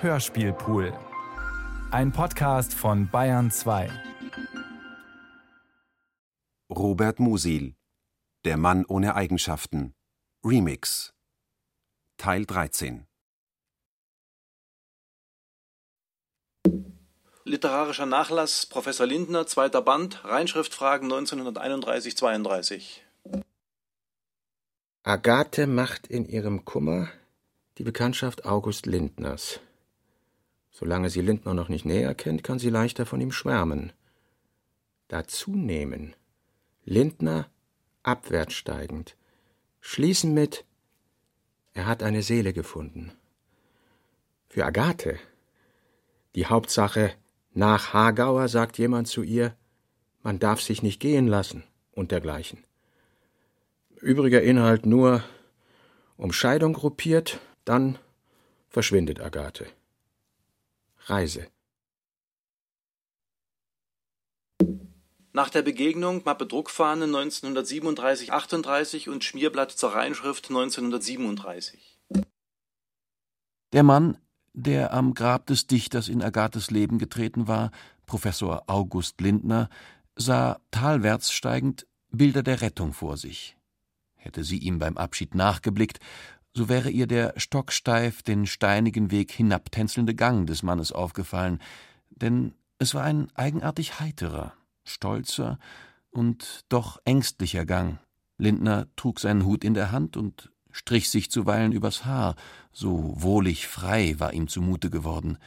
Hörspielpool. Ein Podcast von Bayern 2. Robert Musil Der Mann ohne Eigenschaften Remix Teil 13 Literarischer Nachlass Professor Lindner, zweiter Band, Reinschriftfragen 1931-32. Agathe macht in ihrem Kummer die Bekanntschaft August Lindners. Solange sie Lindner noch nicht näher kennt, kann sie leichter von ihm schwärmen. Dazu nehmen. Lindner abwärts steigend. Schließen mit Er hat eine Seele gefunden. Für Agathe die Hauptsache nach Hagauer sagt jemand zu ihr, man darf sich nicht gehen lassen und dergleichen. Übriger Inhalt nur um Scheidung gruppiert, dann verschwindet Agathe. Reise. Nach der Begegnung Mappe Druckfahne 1937-38 und Schmierblatt zur Reinschrift 1937. Der Mann, der am Grab des Dichters in Agathes Leben getreten war, Professor August Lindner, sah talwärts steigend Bilder der Rettung vor sich. Hätte sie ihm beim Abschied nachgeblickt, so wäre ihr der stocksteif den steinigen Weg hinabtänzelnde Gang des Mannes aufgefallen, denn es war ein eigenartig heiterer, stolzer und doch ängstlicher Gang. Lindner trug seinen Hut in der Hand und strich sich zuweilen übers Haar, so wohlig frei war ihm zumute geworden.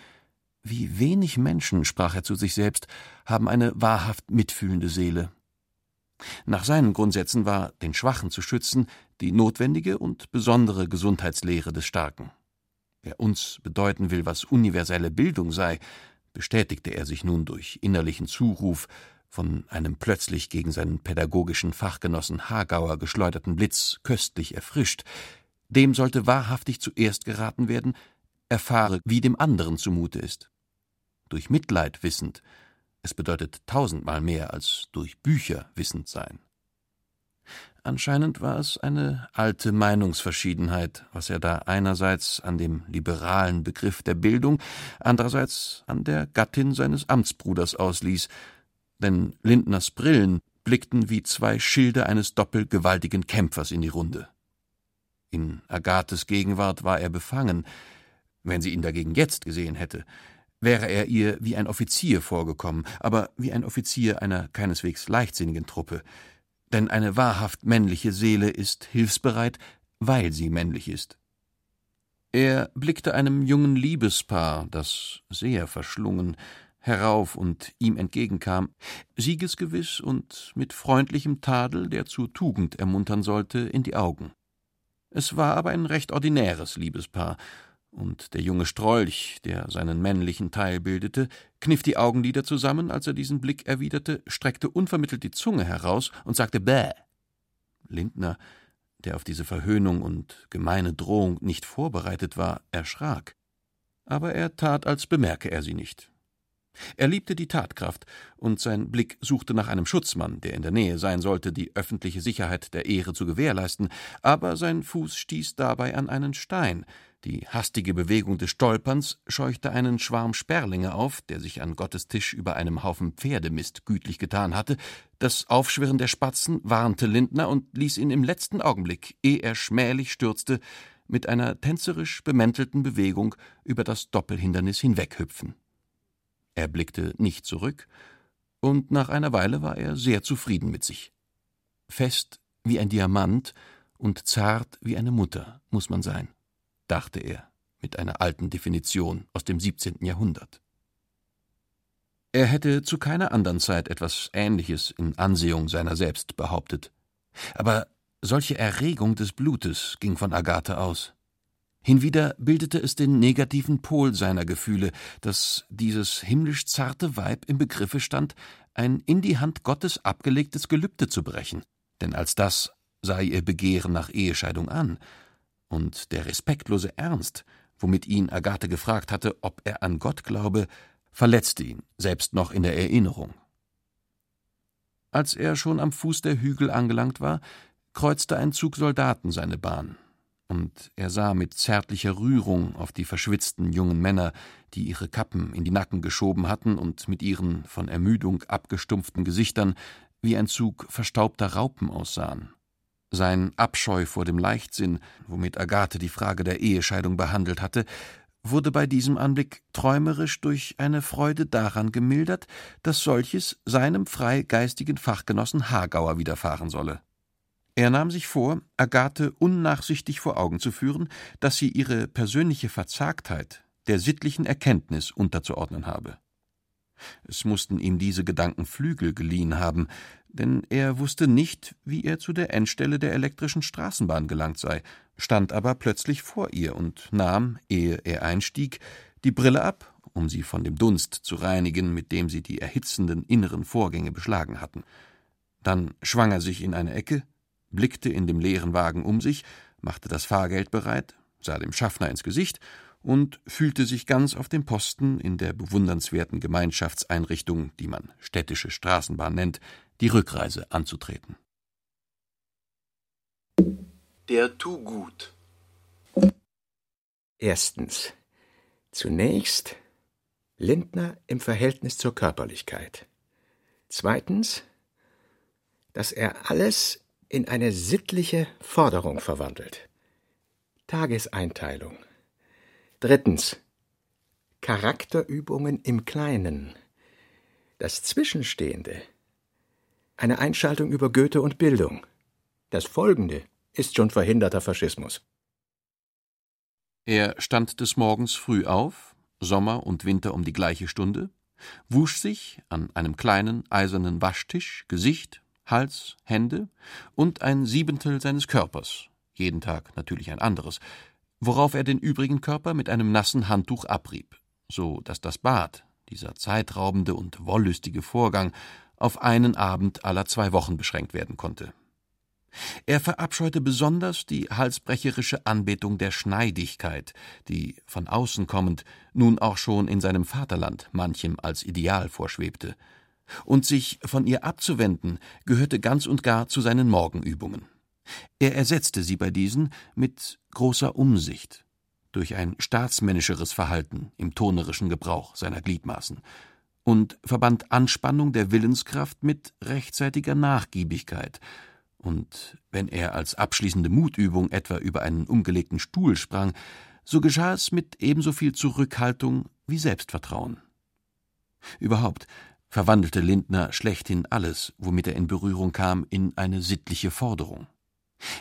Wie wenig Menschen, sprach er zu sich selbst, haben eine wahrhaft mitfühlende Seele. Nach seinen Grundsätzen war, den Schwachen zu schützen, die notwendige und besondere Gesundheitslehre des Starken. Wer uns bedeuten will, was universelle Bildung sei, bestätigte er sich nun durch innerlichen Zuruf, von einem plötzlich gegen seinen pädagogischen Fachgenossen Hagauer geschleuderten Blitz köstlich erfrischt, dem sollte wahrhaftig zuerst geraten werden, erfahre, wie dem anderen zumute ist. Durch Mitleid wissend, es bedeutet tausendmal mehr als durch Bücher wissend sein. Anscheinend war es eine alte Meinungsverschiedenheit, was er da einerseits an dem liberalen Begriff der Bildung, andererseits an der Gattin seines Amtsbruders ausließ, denn Lindners Brillen blickten wie zwei Schilde eines doppelgewaltigen Kämpfers in die Runde. In Agathes Gegenwart war er befangen, wenn sie ihn dagegen jetzt gesehen hätte, wäre er ihr wie ein Offizier vorgekommen, aber wie ein Offizier einer keineswegs leichtsinnigen Truppe, denn eine wahrhaft männliche Seele ist hilfsbereit, weil sie männlich ist. Er blickte einem jungen Liebespaar, das sehr verschlungen, herauf und ihm entgegenkam, siegesgewiss und mit freundlichem Tadel, der zur Tugend ermuntern sollte, in die Augen. Es war aber ein recht ordinäres Liebespaar, und der junge Strolch, der seinen männlichen Teil bildete, kniff die Augenlider zusammen, als er diesen Blick erwiderte, streckte unvermittelt die Zunge heraus und sagte Bäh. Lindner, der auf diese Verhöhnung und gemeine Drohung nicht vorbereitet war, erschrak. Aber er tat, als bemerke er sie nicht. Er liebte die Tatkraft, und sein Blick suchte nach einem Schutzmann, der in der Nähe sein sollte, die öffentliche Sicherheit der Ehre zu gewährleisten, aber sein Fuß stieß dabei an einen Stein, die hastige Bewegung des Stolperns scheuchte einen Schwarm Sperlinge auf, der sich an Gottes Tisch über einem Haufen Pferdemist gütlich getan hatte. Das Aufschwirren der Spatzen warnte Lindner und ließ ihn im letzten Augenblick, ehe er schmählich stürzte, mit einer tänzerisch bemäntelten Bewegung über das Doppelhindernis hinweghüpfen. Er blickte nicht zurück, und nach einer Weile war er sehr zufrieden mit sich. Fest wie ein Diamant und zart wie eine Mutter muss man sein, dachte er mit einer alten Definition aus dem 17. Jahrhundert. Er hätte zu keiner anderen Zeit etwas Ähnliches in Ansehung seiner selbst behauptet. Aber solche Erregung des Blutes ging von Agathe aus. Hinwieder bildete es den negativen Pol seiner Gefühle, dass dieses himmlisch zarte Weib im Begriffe stand, ein in die Hand Gottes abgelegtes Gelübde zu brechen, denn als das sei ihr Begehren nach Ehescheidung an, und der respektlose Ernst, womit ihn Agathe gefragt hatte, ob er an Gott glaube, verletzte ihn, selbst noch in der Erinnerung. Als er schon am Fuß der Hügel angelangt war, kreuzte ein Zug Soldaten seine Bahn und er sah mit zärtlicher Rührung auf die verschwitzten jungen Männer, die ihre Kappen in die Nacken geschoben hatten und mit ihren von Ermüdung abgestumpften Gesichtern wie ein Zug verstaubter Raupen aussahen. Sein Abscheu vor dem Leichtsinn, womit Agathe die Frage der Ehescheidung behandelt hatte, wurde bei diesem Anblick träumerisch durch eine Freude daran gemildert, dass solches seinem freigeistigen Fachgenossen Hagauer widerfahren solle. Er nahm sich vor, Agathe unnachsichtig vor Augen zu führen, dass sie ihre persönliche Verzagtheit der sittlichen Erkenntnis unterzuordnen habe. Es mussten ihm diese Gedanken Flügel geliehen haben, denn er wusste nicht, wie er zu der Endstelle der elektrischen Straßenbahn gelangt sei, stand aber plötzlich vor ihr und nahm, ehe er einstieg, die Brille ab, um sie von dem Dunst zu reinigen, mit dem sie die erhitzenden inneren Vorgänge beschlagen hatten. Dann schwang er sich in eine Ecke, blickte in dem leeren Wagen um sich, machte das Fahrgeld bereit, sah dem Schaffner ins Gesicht und fühlte sich ganz auf dem Posten in der bewundernswerten Gemeinschaftseinrichtung, die man städtische Straßenbahn nennt, die Rückreise anzutreten. Der Tu-Gut. Erstens. Zunächst Lindner im Verhältnis zur Körperlichkeit. Zweitens, dass er alles in eine sittliche Forderung verwandelt. Tageseinteilung. Drittens. Charakterübungen im Kleinen. Das Zwischenstehende. Eine Einschaltung über Goethe und Bildung. Das Folgende ist schon verhinderter Faschismus. Er stand des Morgens früh auf, Sommer und Winter um die gleiche Stunde, wusch sich an einem kleinen eisernen Waschtisch Gesicht, Hals, Hände und ein Siebentel seines Körpers, jeden Tag natürlich ein anderes, worauf er den übrigen Körper mit einem nassen Handtuch abrieb, so dass das Bad, dieser zeitraubende und wollüstige Vorgang, auf einen Abend aller zwei Wochen beschränkt werden konnte. Er verabscheute besonders die halsbrecherische Anbetung der Schneidigkeit, die, von außen kommend, nun auch schon in seinem Vaterland manchem als Ideal vorschwebte. Und sich von ihr abzuwenden, gehörte ganz und gar zu seinen Morgenübungen. Er ersetzte sie bei diesen mit großer Umsicht, durch ein staatsmännischeres Verhalten im tonerischen Gebrauch seiner Gliedmaßen und verband Anspannung der Willenskraft mit rechtzeitiger Nachgiebigkeit, und wenn er als abschließende Mutübung etwa über einen umgelegten Stuhl sprang, so geschah es mit ebenso viel Zurückhaltung wie Selbstvertrauen. Überhaupt verwandelte Lindner schlechthin alles, womit er in Berührung kam, in eine sittliche Forderung.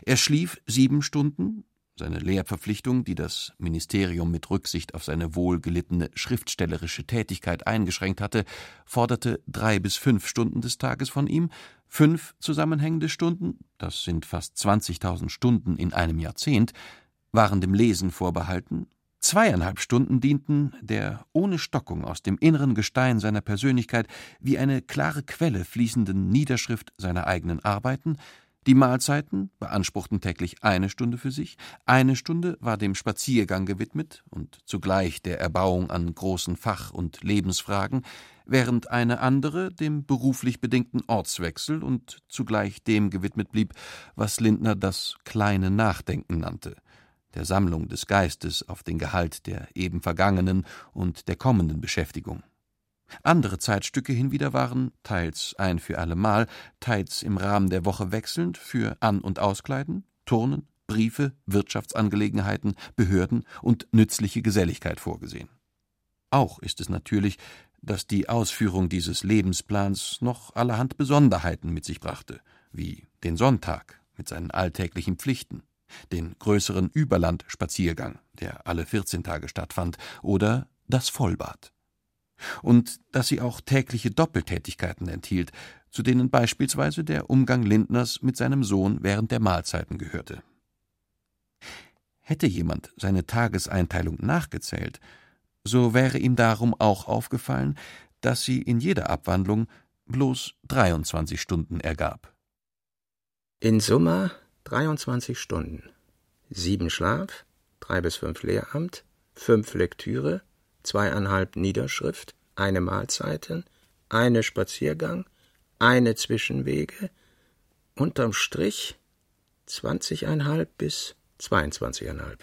Er schlief sieben Stunden, seine Lehrverpflichtung, die das Ministerium mit Rücksicht auf seine wohlgelittene schriftstellerische Tätigkeit eingeschränkt hatte, forderte drei bis fünf Stunden des Tages von ihm, fünf zusammenhängende Stunden, das sind fast 20.000 Stunden in einem Jahrzehnt, waren dem Lesen vorbehalten, zweieinhalb Stunden dienten der ohne Stockung aus dem inneren Gestein seiner Persönlichkeit wie eine klare Quelle fließenden Niederschrift seiner eigenen Arbeiten, die Mahlzeiten beanspruchten täglich eine Stunde für sich, eine Stunde war dem Spaziergang gewidmet und zugleich der Erbauung an großen Fach- und Lebensfragen, während eine andere dem beruflich bedingten Ortswechsel und zugleich dem gewidmet blieb, was Lindner das kleine Nachdenken nannte, der Sammlung des Geistes auf den Gehalt der eben vergangenen und der kommenden Beschäftigung. Andere Zeitstücke hinwieder waren, teils ein für allemal, teils im Rahmen der Woche wechselnd, für An- und Auskleiden, Turnen, Briefe, Wirtschaftsangelegenheiten, Behörden und nützliche Geselligkeit vorgesehen. Auch ist es natürlich, dass die Ausführung dieses Lebensplans noch allerhand Besonderheiten mit sich brachte, wie den Sonntag mit seinen alltäglichen Pflichten, den größeren Überlandspaziergang, der alle vierzehn Tage stattfand, oder das Vollbad und dass sie auch tägliche Doppeltätigkeiten enthielt, zu denen beispielsweise der Umgang Lindners mit seinem Sohn während der Mahlzeiten gehörte. Hätte jemand seine Tageseinteilung nachgezählt, so wäre ihm darum auch aufgefallen, dass sie in jeder Abwandlung bloß 23 Stunden ergab. In Summe 23 Stunden. Sieben Schlaf, drei bis fünf Lehramt, fünf Lektüre, zweieinhalb Niederschrift, eine Mahlzeiten, eine Spaziergang, eine Zwischenwege, unterm Strich zwanzigeinhalb bis 22,5.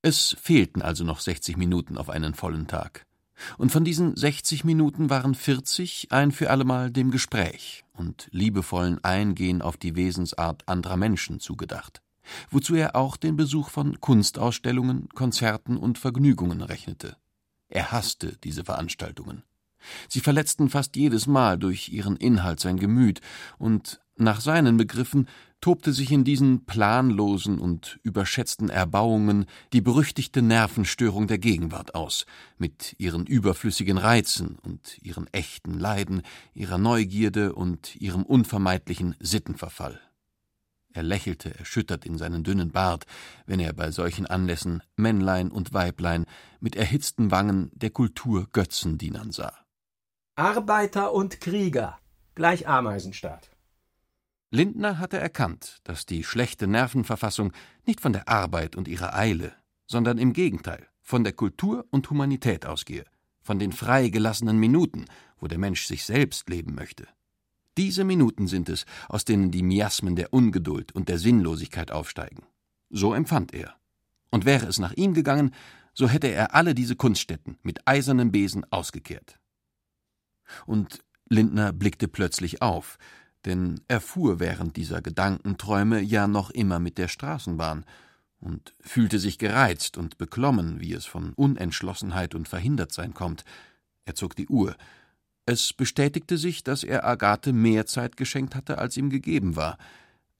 Es fehlten also noch 60 Minuten auf einen vollen Tag. Und von diesen 60 Minuten waren 40 ein für allemal dem Gespräch und liebevollen Eingehen auf die Wesensart anderer Menschen zugedacht, wozu er auch den Besuch von Kunstausstellungen, Konzerten und Vergnügungen rechnete. Er hasste diese Veranstaltungen. Sie verletzten fast jedes Mal durch ihren Inhalt sein Gemüt, und nach seinen Begriffen tobte sich in diesen planlosen und überschätzten Erbauungen die berüchtigte Nervenstörung der Gegenwart aus, mit ihren überflüssigen Reizen und ihren echten Leiden, ihrer Neugierde und ihrem unvermeidlichen Sittenverfall. Er lächelte erschüttert in seinen dünnen Bart, wenn er bei solchen Anlässen Männlein und Weiblein mit erhitzten Wangen der Kultur Götzendienern sah. Arbeiter und Krieger, gleich Ameisenstaat. Lindner hatte erkannt, dass die schlechte Nervenverfassung nicht von der Arbeit und ihrer Eile, sondern im Gegenteil von der Kultur und Humanität ausgehe, von den freigelassenen Minuten, wo der Mensch sich selbst leben möchte. Diese Minuten sind es, aus denen die Miasmen der Ungeduld und der Sinnlosigkeit aufsteigen. So empfand er. Und wäre es nach ihm gegangen, so hätte er alle diese Kunststätten mit eisernem Besen ausgekehrt. Und Lindner blickte plötzlich auf, denn er fuhr während dieser Gedankenträume ja noch immer mit der Straßenbahn und fühlte sich gereizt und beklommen, wie es von Unentschlossenheit und Verhindertsein kommt. Er zog die Uhr. Es bestätigte sich, dass er Agathe mehr Zeit geschenkt hatte, als ihm gegeben war.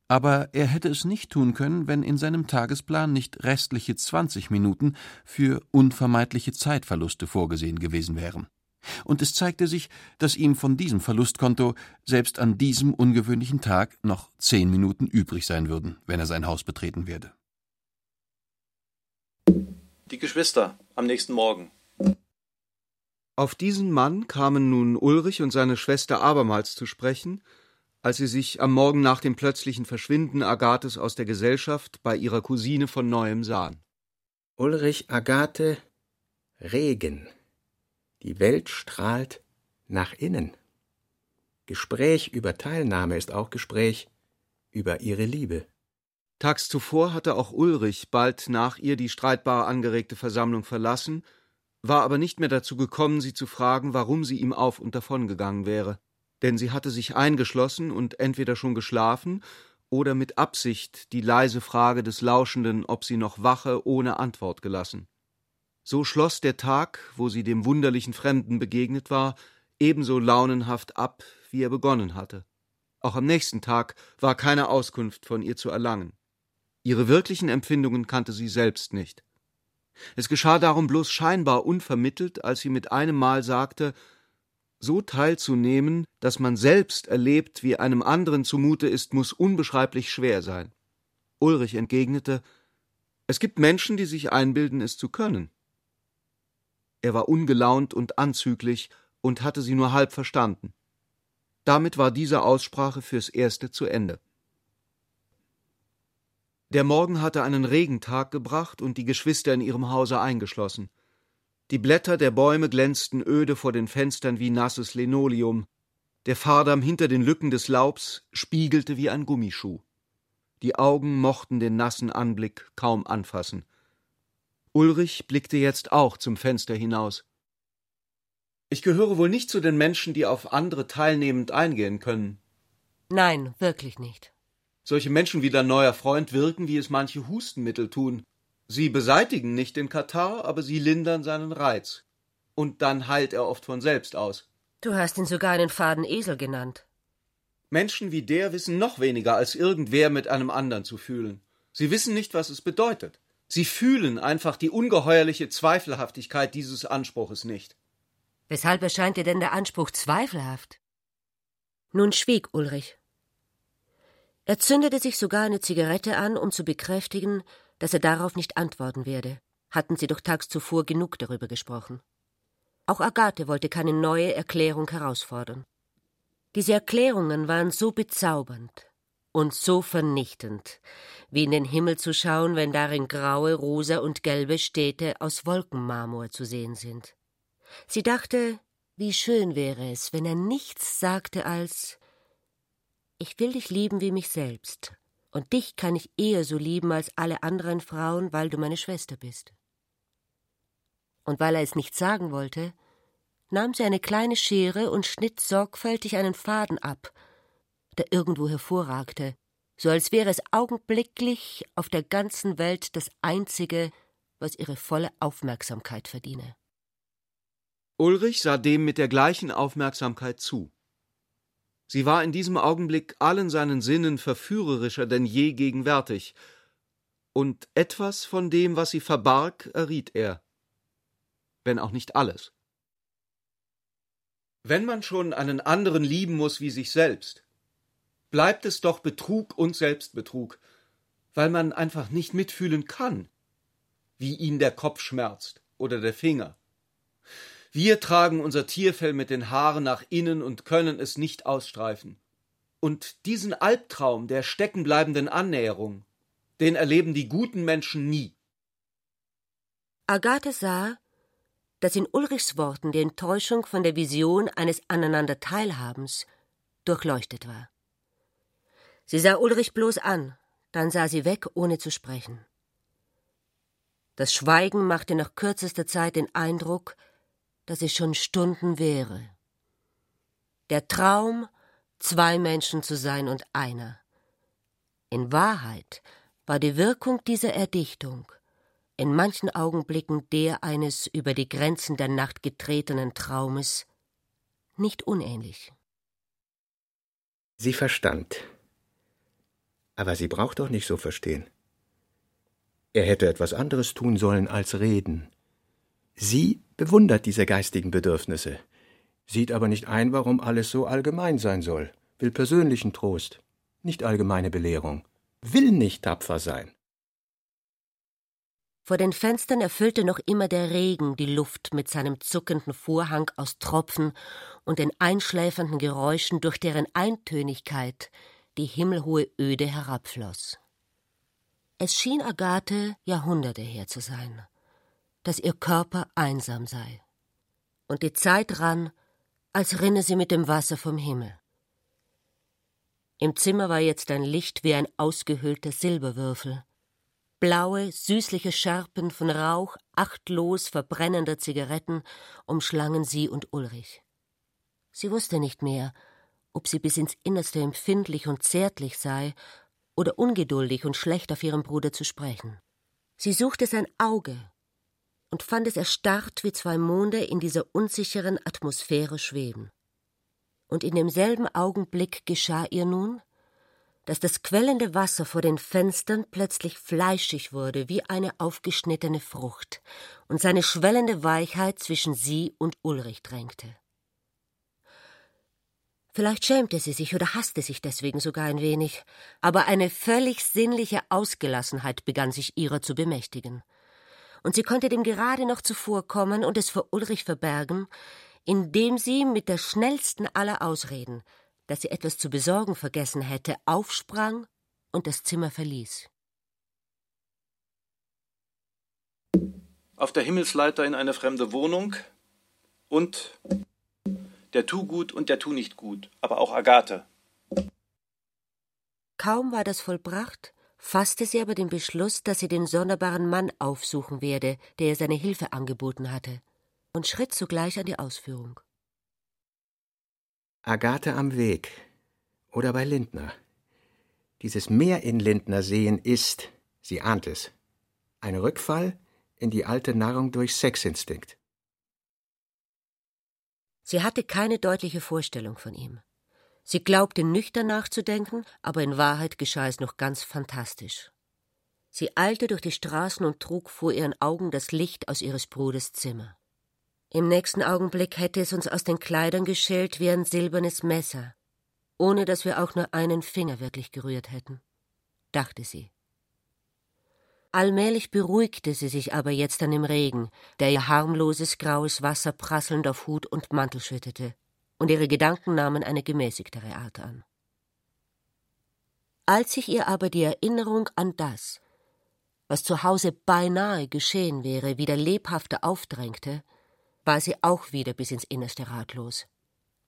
Aber er hätte es nicht tun können, wenn in seinem Tagesplan nicht restliche zwanzig Minuten für unvermeidliche Zeitverluste vorgesehen gewesen wären und es zeigte sich, dass ihm von diesem Verlustkonto selbst an diesem ungewöhnlichen Tag noch zehn Minuten übrig sein würden, wenn er sein Haus betreten werde. Die Geschwister am nächsten Morgen. Auf diesen Mann kamen nun Ulrich und seine Schwester abermals zu sprechen, als sie sich am Morgen nach dem plötzlichen Verschwinden Agathes aus der Gesellschaft bei ihrer Cousine von neuem sahen. Ulrich, Agathe, Regen. Die Welt strahlt nach innen. Gespräch über Teilnahme ist auch Gespräch über ihre Liebe. Tags zuvor hatte auch Ulrich bald nach ihr die streitbar angeregte Versammlung verlassen, war aber nicht mehr dazu gekommen, sie zu fragen, warum sie ihm auf und davon gegangen wäre, denn sie hatte sich eingeschlossen und entweder schon geschlafen oder mit Absicht die leise Frage des Lauschenden, ob sie noch wache, ohne Antwort gelassen. So schloss der Tag, wo sie dem wunderlichen Fremden begegnet war, ebenso launenhaft ab, wie er begonnen hatte. Auch am nächsten Tag war keine Auskunft von ihr zu erlangen. Ihre wirklichen Empfindungen kannte sie selbst nicht. Es geschah darum bloß scheinbar unvermittelt, als sie mit einem Mal sagte, so teilzunehmen, dass man selbst erlebt, wie einem anderen zumute ist, muss unbeschreiblich schwer sein. Ulrich entgegnete, es gibt Menschen, die sich einbilden, es zu können. Er war ungelaunt und anzüglich und hatte sie nur halb verstanden. Damit war diese Aussprache fürs Erste zu Ende. Der Morgen hatte einen Regentag gebracht und die Geschwister in ihrem Hause eingeschlossen. Die Blätter der Bäume glänzten öde vor den Fenstern wie nasses Linoleum. Der Fahrdamm hinter den Lücken des Laubs spiegelte wie ein Gummischuh. Die Augen mochten den nassen Anblick kaum anfassen. Ulrich blickte jetzt auch zum Fenster hinaus. Ich gehöre wohl nicht zu den Menschen, die auf andere teilnehmend eingehen können. Nein, wirklich nicht. Solche Menschen wie dein neuer Freund wirken, wie es manche Hustenmittel tun. Sie beseitigen nicht den Katar, aber sie lindern seinen Reiz. Und dann heilt er oft von selbst aus. Du hast ihn sogar einen faden Esel genannt. Menschen wie der wissen noch weniger als irgendwer mit einem anderen zu fühlen. Sie wissen nicht, was es bedeutet. Sie fühlen einfach die ungeheuerliche Zweifelhaftigkeit dieses Anspruches nicht. Weshalb erscheint dir denn der Anspruch zweifelhaft? Nun schwieg Ulrich. Er zündete sich sogar eine Zigarette an, um zu bekräftigen, dass er darauf nicht antworten werde. Hatten sie doch tags zuvor genug darüber gesprochen. Auch Agathe wollte keine neue Erklärung herausfordern. Diese Erklärungen waren so bezaubernd, und so vernichtend, wie in den Himmel zu schauen, wenn darin graue, rosa und gelbe Städte aus Wolkenmarmor zu sehen sind. Sie dachte, wie schön wäre es, wenn er nichts sagte als Ich will dich lieben wie mich selbst, Und dich kann ich eher so lieben als alle anderen Frauen, weil du meine Schwester bist. Und weil er es nicht sagen wollte, nahm sie eine kleine Schere und schnitt sorgfältig einen Faden ab, der irgendwo hervorragte, so als wäre es augenblicklich auf der ganzen Welt das einzige, was ihre volle Aufmerksamkeit verdiene. Ulrich sah dem mit der gleichen Aufmerksamkeit zu. Sie war in diesem Augenblick allen seinen Sinnen verführerischer denn je gegenwärtig, und etwas von dem, was sie verbarg, erriet er, wenn auch nicht alles. Wenn man schon einen anderen lieben muss wie sich selbst, bleibt es doch Betrug und Selbstbetrug, weil man einfach nicht mitfühlen kann, wie ihn der Kopf schmerzt oder der Finger. Wir tragen unser Tierfell mit den Haaren nach innen und können es nicht ausstreifen. Und diesen Albtraum der steckenbleibenden Annäherung, den erleben die guten Menschen nie. Agathe sah, dass in Ulrichs Worten die Enttäuschung von der Vision eines Aneinanderteilhabens durchleuchtet war. Sie sah Ulrich bloß an, dann sah sie weg, ohne zu sprechen. Das Schweigen machte nach kürzester Zeit den Eindruck, dass es schon Stunden wäre. Der Traum, zwei Menschen zu sein und einer. In Wahrheit war die Wirkung dieser Erdichtung in manchen Augenblicken der eines über die Grenzen der Nacht getretenen Traumes nicht unähnlich. Sie verstand. Aber sie braucht doch nicht so verstehen. Er hätte etwas anderes tun sollen als reden. Sie bewundert diese geistigen Bedürfnisse, sieht aber nicht ein, warum alles so allgemein sein soll, will persönlichen Trost, nicht allgemeine Belehrung, will nicht tapfer sein. Vor den Fenstern erfüllte noch immer der Regen die Luft mit seinem zuckenden Vorhang aus Tropfen und den einschläfernden Geräuschen, durch deren Eintönigkeit die himmelhohe Öde herabfloß. Es schien Agathe Jahrhunderte her zu sein dass ihr Körper einsam sei. Und die Zeit rann, als rinne sie mit dem Wasser vom Himmel. Im Zimmer war jetzt ein Licht wie ein ausgehöhlter Silberwürfel. Blaue, süßliche Scherpen von Rauch achtlos verbrennender Zigaretten umschlangen sie und Ulrich. Sie wusste nicht mehr, ob sie bis ins Innerste empfindlich und zärtlich sei oder ungeduldig und schlecht auf ihren Bruder zu sprechen. Sie suchte sein Auge, und fand es erstarrt wie zwei Monde in dieser unsicheren Atmosphäre schweben. Und in demselben Augenblick geschah ihr nun, dass das quellende Wasser vor den Fenstern plötzlich fleischig wurde wie eine aufgeschnittene Frucht und seine schwellende Weichheit zwischen sie und Ulrich drängte. Vielleicht schämte sie sich oder hasste sich deswegen sogar ein wenig, aber eine völlig sinnliche Ausgelassenheit begann sich ihrer zu bemächtigen und sie konnte dem gerade noch zuvorkommen und es vor Ulrich verbergen, indem sie mit der schnellsten aller Ausreden, dass sie etwas zu besorgen vergessen hätte, aufsprang und das Zimmer verließ. Auf der Himmelsleiter in eine fremde Wohnung und der Tu gut und der Tu nicht gut, aber auch Agathe. Kaum war das vollbracht, fasste sie aber den Beschluss, dass sie den sonderbaren Mann aufsuchen werde, der ihr seine Hilfe angeboten hatte, und schritt sogleich an die Ausführung. Agathe am Weg oder bei Lindner. Dieses Meer in Lindner sehen ist, sie ahnt es, ein Rückfall in die alte Nahrung durch Sexinstinkt. Sie hatte keine deutliche Vorstellung von ihm. Sie glaubte nüchtern nachzudenken, aber in Wahrheit geschah es noch ganz fantastisch. Sie eilte durch die Straßen und trug vor ihren Augen das Licht aus ihres Bruders Zimmer. Im nächsten Augenblick hätte es uns aus den Kleidern geschält wie ein silbernes Messer, ohne dass wir auch nur einen Finger wirklich gerührt hätten, dachte sie. Allmählich beruhigte sie sich aber jetzt an dem Regen, der ihr harmloses graues Wasser prasselnd auf Hut und Mantel schüttete und ihre Gedanken nahmen eine gemäßigtere Art an. Als sich ihr aber die Erinnerung an das, was zu Hause beinahe geschehen wäre, wieder lebhafter aufdrängte, war sie auch wieder bis ins Innerste ratlos.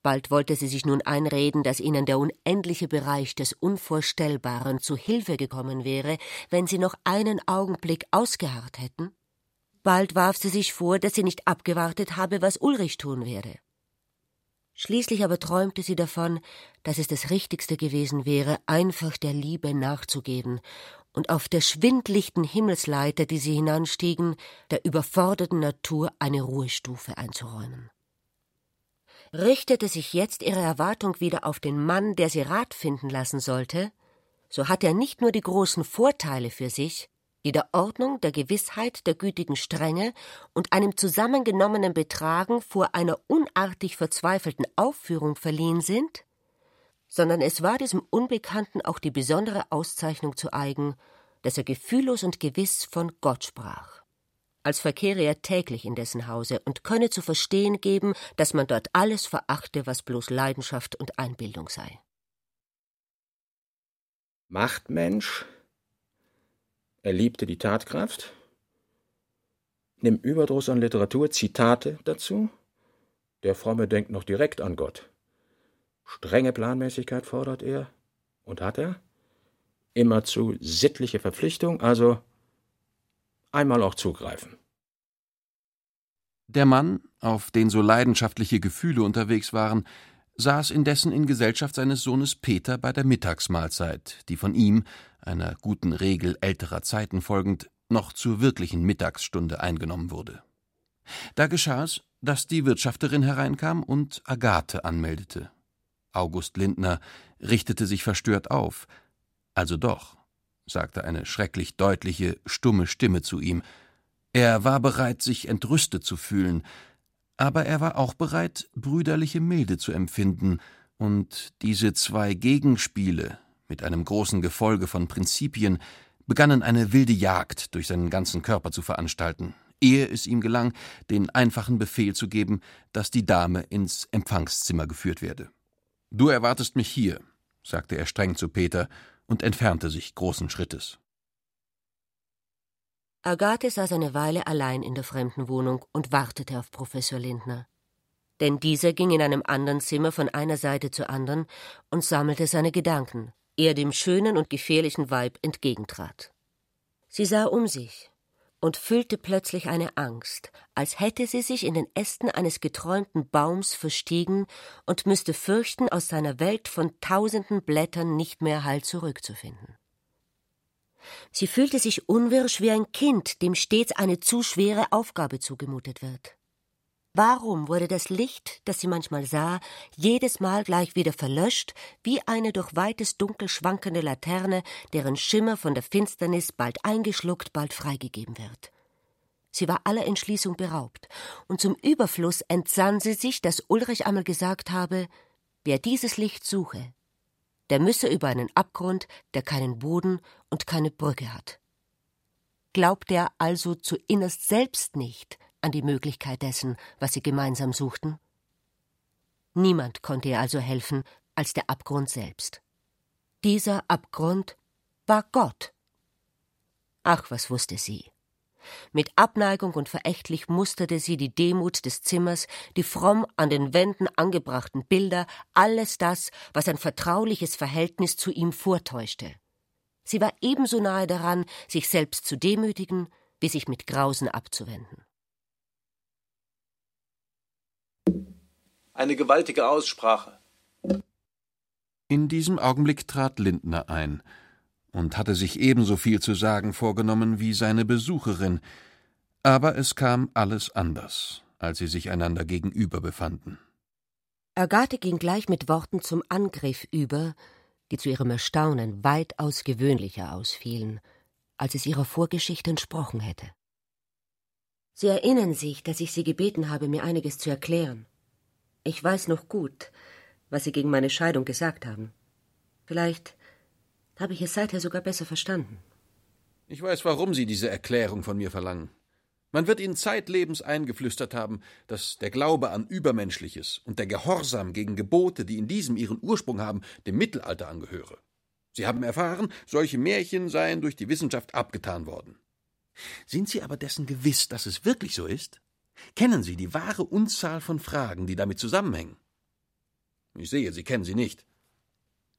Bald wollte sie sich nun einreden, dass ihnen der unendliche Bereich des Unvorstellbaren zu Hilfe gekommen wäre, wenn sie noch einen Augenblick ausgeharrt hätten. Bald warf sie sich vor, dass sie nicht abgewartet habe, was Ulrich tun werde. Schließlich aber träumte sie davon, dass es das Richtigste gewesen wäre, einfach der Liebe nachzugeben und auf der schwindlichten Himmelsleiter, die sie hinanstiegen, der überforderten Natur eine Ruhestufe einzuräumen. Richtete sich jetzt ihre Erwartung wieder auf den Mann, der sie Rat finden lassen sollte, so hatte er nicht nur die großen Vorteile für sich, die der Ordnung, der Gewissheit, der gütigen Strenge und einem zusammengenommenen Betragen vor einer unartig verzweifelten Aufführung verliehen sind, sondern es war diesem Unbekannten auch die besondere Auszeichnung zu eigen, dass er gefühllos und gewiss von Gott sprach. Als verkehre er täglich in dessen Hause und könne zu verstehen geben, dass man dort alles verachte, was bloß Leidenschaft und Einbildung sei. Machtmensch, er liebte die Tatkraft. Nimm Überdruss an Literatur, Zitate dazu. Der Fromme denkt noch direkt an Gott. Strenge Planmäßigkeit fordert er. Und hat er? Immerzu sittliche Verpflichtung, also einmal auch zugreifen. Der Mann, auf den so leidenschaftliche Gefühle unterwegs waren, saß indessen in Gesellschaft seines Sohnes Peter bei der Mittagsmahlzeit, die von ihm, einer guten Regel älterer Zeiten folgend, noch zur wirklichen Mittagsstunde eingenommen wurde. Da geschah es, dass die Wirtschafterin hereinkam und Agathe anmeldete. August Lindner richtete sich verstört auf. Also doch, sagte eine schrecklich deutliche, stumme Stimme zu ihm. Er war bereit, sich entrüstet zu fühlen, aber er war auch bereit, brüderliche Milde zu empfinden, und diese zwei Gegenspiele, mit einem großen Gefolge von Prinzipien, begannen eine wilde Jagd durch seinen ganzen Körper zu veranstalten, ehe es ihm gelang, den einfachen Befehl zu geben, dass die Dame ins Empfangszimmer geführt werde. Du erwartest mich hier, sagte er streng zu Peter und entfernte sich großen Schrittes. Agathe saß eine Weile allein in der fremden Wohnung und wartete auf Professor Lindner. Denn dieser ging in einem anderen Zimmer von einer Seite zur anderen und sammelte seine Gedanken, er dem schönen und gefährlichen Weib entgegentrat. Sie sah um sich und fühlte plötzlich eine Angst, als hätte sie sich in den Ästen eines geträumten Baums verstiegen und müsste fürchten, aus seiner Welt von tausenden Blättern nicht mehr Halt zurückzufinden. Sie fühlte sich unwirsch wie ein Kind, dem stets eine zu schwere Aufgabe zugemutet wird. Warum wurde das Licht, das sie manchmal sah, jedes Mal gleich wieder verlöscht, wie eine durch weites Dunkel schwankende Laterne, deren Schimmer von der Finsternis bald eingeschluckt, bald freigegeben wird? Sie war aller Entschließung beraubt, und zum Überfluss entsann sie sich, dass Ulrich einmal gesagt habe, wer dieses Licht suche, der müsse über einen Abgrund, der keinen Boden und keine Brücke hat. Glaubte er also zu innerst selbst nicht, an die Möglichkeit dessen, was sie gemeinsam suchten? Niemand konnte ihr also helfen als der Abgrund selbst. Dieser Abgrund war Gott. Ach, was wusste sie? Mit Abneigung und verächtlich musterte sie die Demut des Zimmers, die fromm an den Wänden angebrachten Bilder, alles das, was ein vertrauliches Verhältnis zu ihm vortäuschte. Sie war ebenso nahe daran, sich selbst zu demütigen, wie sich mit Grausen abzuwenden. Eine gewaltige Aussprache. In diesem Augenblick trat Lindner ein und hatte sich ebenso viel zu sagen vorgenommen wie seine Besucherin, aber es kam alles anders, als sie sich einander gegenüber befanden. Agathe ging gleich mit Worten zum Angriff über, die zu ihrem Erstaunen weitaus gewöhnlicher ausfielen, als es ihrer Vorgeschichte entsprochen hätte. Sie erinnern sich, dass ich Sie gebeten habe, mir einiges zu erklären. Ich weiß noch gut, was Sie gegen meine Scheidung gesagt haben. Vielleicht habe ich es seither sogar besser verstanden. Ich weiß, warum Sie diese Erklärung von mir verlangen. Man wird Ihnen zeitlebens eingeflüstert haben, dass der Glaube an Übermenschliches und der Gehorsam gegen Gebote, die in diesem ihren Ursprung haben, dem Mittelalter angehöre. Sie haben erfahren, solche Märchen seien durch die Wissenschaft abgetan worden. Sind Sie aber dessen gewiss, dass es wirklich so ist? Kennen Sie die wahre Unzahl von Fragen, die damit zusammenhängen? Ich sehe, Sie kennen sie nicht.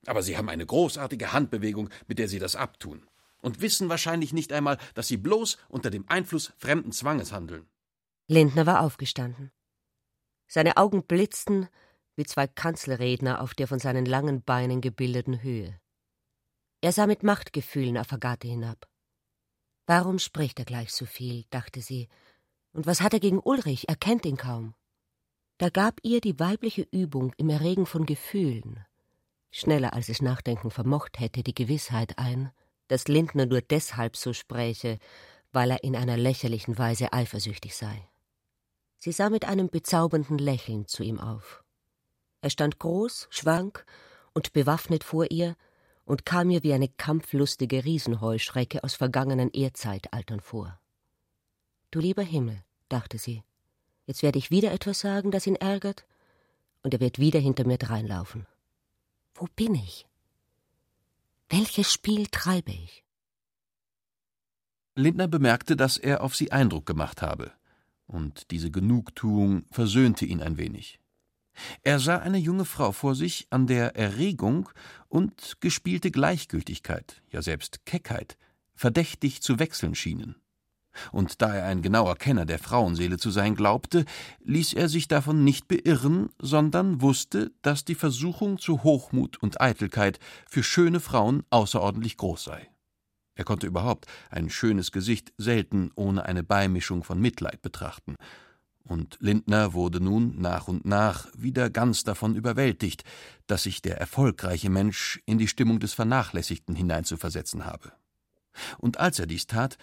Aber Sie haben eine großartige Handbewegung, mit der Sie das abtun. Und wissen wahrscheinlich nicht einmal, dass Sie bloß unter dem Einfluss fremden Zwanges handeln. Lindner war aufgestanden. Seine Augen blitzten wie zwei Kanzelredner auf der von seinen langen Beinen gebildeten Höhe. Er sah mit Machtgefühlen auf Agathe hinab. Warum spricht er gleich so viel, dachte sie. Und was hat er gegen Ulrich? Er kennt ihn kaum. Da gab ihr die weibliche Übung im Erregen von Gefühlen, schneller als es Nachdenken vermocht hätte, die Gewissheit ein, dass Lindner nur deshalb so spräche, weil er in einer lächerlichen Weise eifersüchtig sei. Sie sah mit einem bezaubernden Lächeln zu ihm auf. Er stand groß, schwank und bewaffnet vor ihr und kam ihr wie eine kampflustige Riesenheuschrecke aus vergangenen Erdzeitaltern vor. Du lieber Himmel, dachte sie, jetzt werde ich wieder etwas sagen, das ihn ärgert, und er wird wieder hinter mir dreinlaufen. Wo bin ich? Welches Spiel treibe ich? Lindner bemerkte, dass er auf sie Eindruck gemacht habe, und diese Genugtuung versöhnte ihn ein wenig. Er sah eine junge Frau vor sich, an der Erregung und gespielte Gleichgültigkeit, ja selbst Keckheit, verdächtig zu wechseln schienen. Und da er ein genauer Kenner der Frauenseele zu sein glaubte, ließ er sich davon nicht beirren, sondern wusste, dass die Versuchung zu Hochmut und Eitelkeit für schöne Frauen außerordentlich groß sei. Er konnte überhaupt ein schönes Gesicht selten ohne eine Beimischung von Mitleid betrachten, und Lindner wurde nun nach und nach wieder ganz davon überwältigt, dass sich der erfolgreiche Mensch in die Stimmung des Vernachlässigten hineinzuversetzen habe. Und als er dies tat,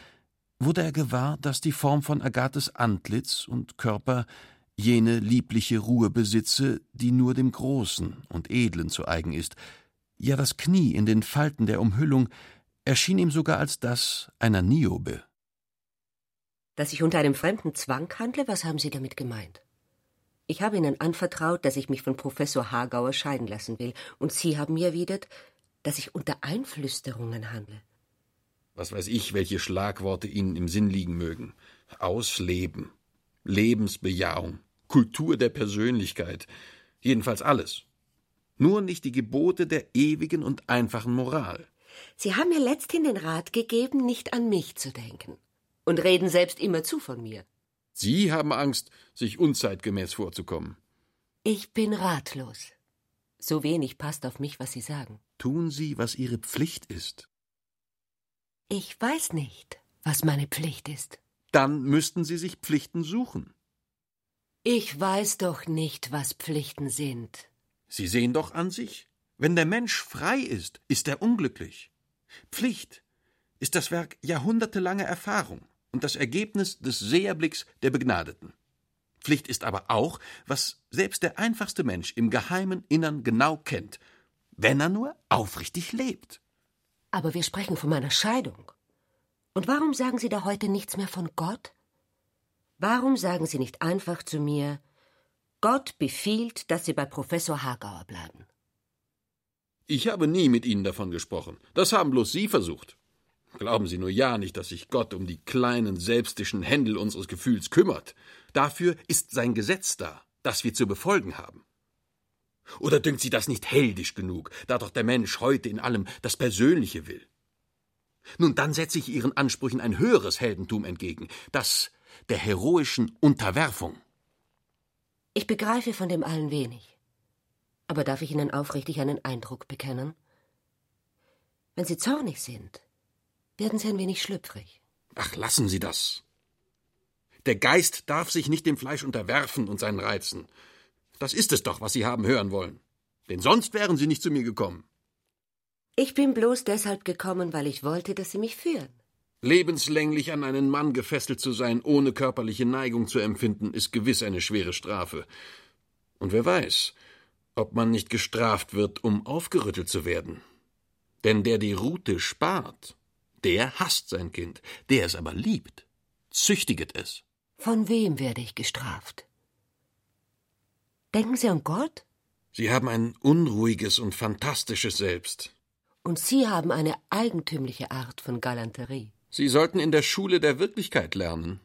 wurde er gewahr, dass die Form von Agathes Antlitz und Körper jene liebliche Ruhe besitze, die nur dem Großen und Edlen zu eigen ist, ja das Knie in den Falten der Umhüllung erschien ihm sogar als das einer Niobe. Dass ich unter einem fremden Zwang handle, was haben Sie damit gemeint? Ich habe Ihnen anvertraut, dass ich mich von Professor Hagauer scheiden lassen will, und Sie haben mir erwidert, dass ich unter Einflüsterungen handle. Was weiß ich, welche Schlagworte Ihnen im Sinn liegen mögen. Ausleben, Lebensbejahung, Kultur der Persönlichkeit, jedenfalls alles. Nur nicht die Gebote der ewigen und einfachen Moral. Sie haben mir letzthin den Rat gegeben, nicht an mich zu denken und reden selbst immerzu von mir. Sie haben Angst, sich unzeitgemäß vorzukommen. Ich bin ratlos. So wenig passt auf mich, was Sie sagen. Tun Sie, was Ihre Pflicht ist. Ich weiß nicht, was meine Pflicht ist. Dann müssten Sie sich Pflichten suchen. Ich weiß doch nicht, was Pflichten sind. Sie sehen doch an sich. Wenn der Mensch frei ist, ist er unglücklich. Pflicht ist das Werk jahrhundertelanger Erfahrung und das Ergebnis des Seherblicks der Begnadeten. Pflicht ist aber auch, was selbst der einfachste Mensch im geheimen Innern genau kennt, wenn er nur aufrichtig lebt. Aber wir sprechen von meiner Scheidung. Und warum sagen Sie da heute nichts mehr von Gott? Warum sagen Sie nicht einfach zu mir, Gott befiehlt, dass Sie bei Professor Hagauer bleiben? Ich habe nie mit Ihnen davon gesprochen. Das haben bloß Sie versucht. Glauben Sie nur ja nicht, dass sich Gott um die kleinen selbstischen Händel unseres Gefühls kümmert. Dafür ist sein Gesetz da, das wir zu befolgen haben. Oder dünkt Sie das nicht heldisch genug, da doch der Mensch heute in allem das Persönliche will? Nun, dann setze ich Ihren Ansprüchen ein höheres Heldentum entgegen, das der heroischen Unterwerfung. Ich begreife von dem allen wenig. Aber darf ich Ihnen aufrichtig einen Eindruck bekennen? Wenn Sie zornig sind, werden Sie ein wenig schlüpfrig. Ach, lassen Sie das. Der Geist darf sich nicht dem Fleisch unterwerfen und seinen Reizen. Das ist es doch, was Sie haben hören wollen. Denn sonst wären Sie nicht zu mir gekommen. Ich bin bloß deshalb gekommen, weil ich wollte, dass Sie mich führen. Lebenslänglich an einen Mann gefesselt zu sein, ohne körperliche Neigung zu empfinden, ist gewiss eine schwere Strafe. Und wer weiß, ob man nicht gestraft wird, um aufgerüttelt zu werden. Denn der die Rute spart, der hasst sein Kind, der es aber liebt, züchtiget es. Von wem werde ich gestraft? Denken Sie an Gott? Sie haben ein unruhiges und fantastisches Selbst. Und Sie haben eine eigentümliche Art von Galanterie. Sie sollten in der Schule der Wirklichkeit lernen.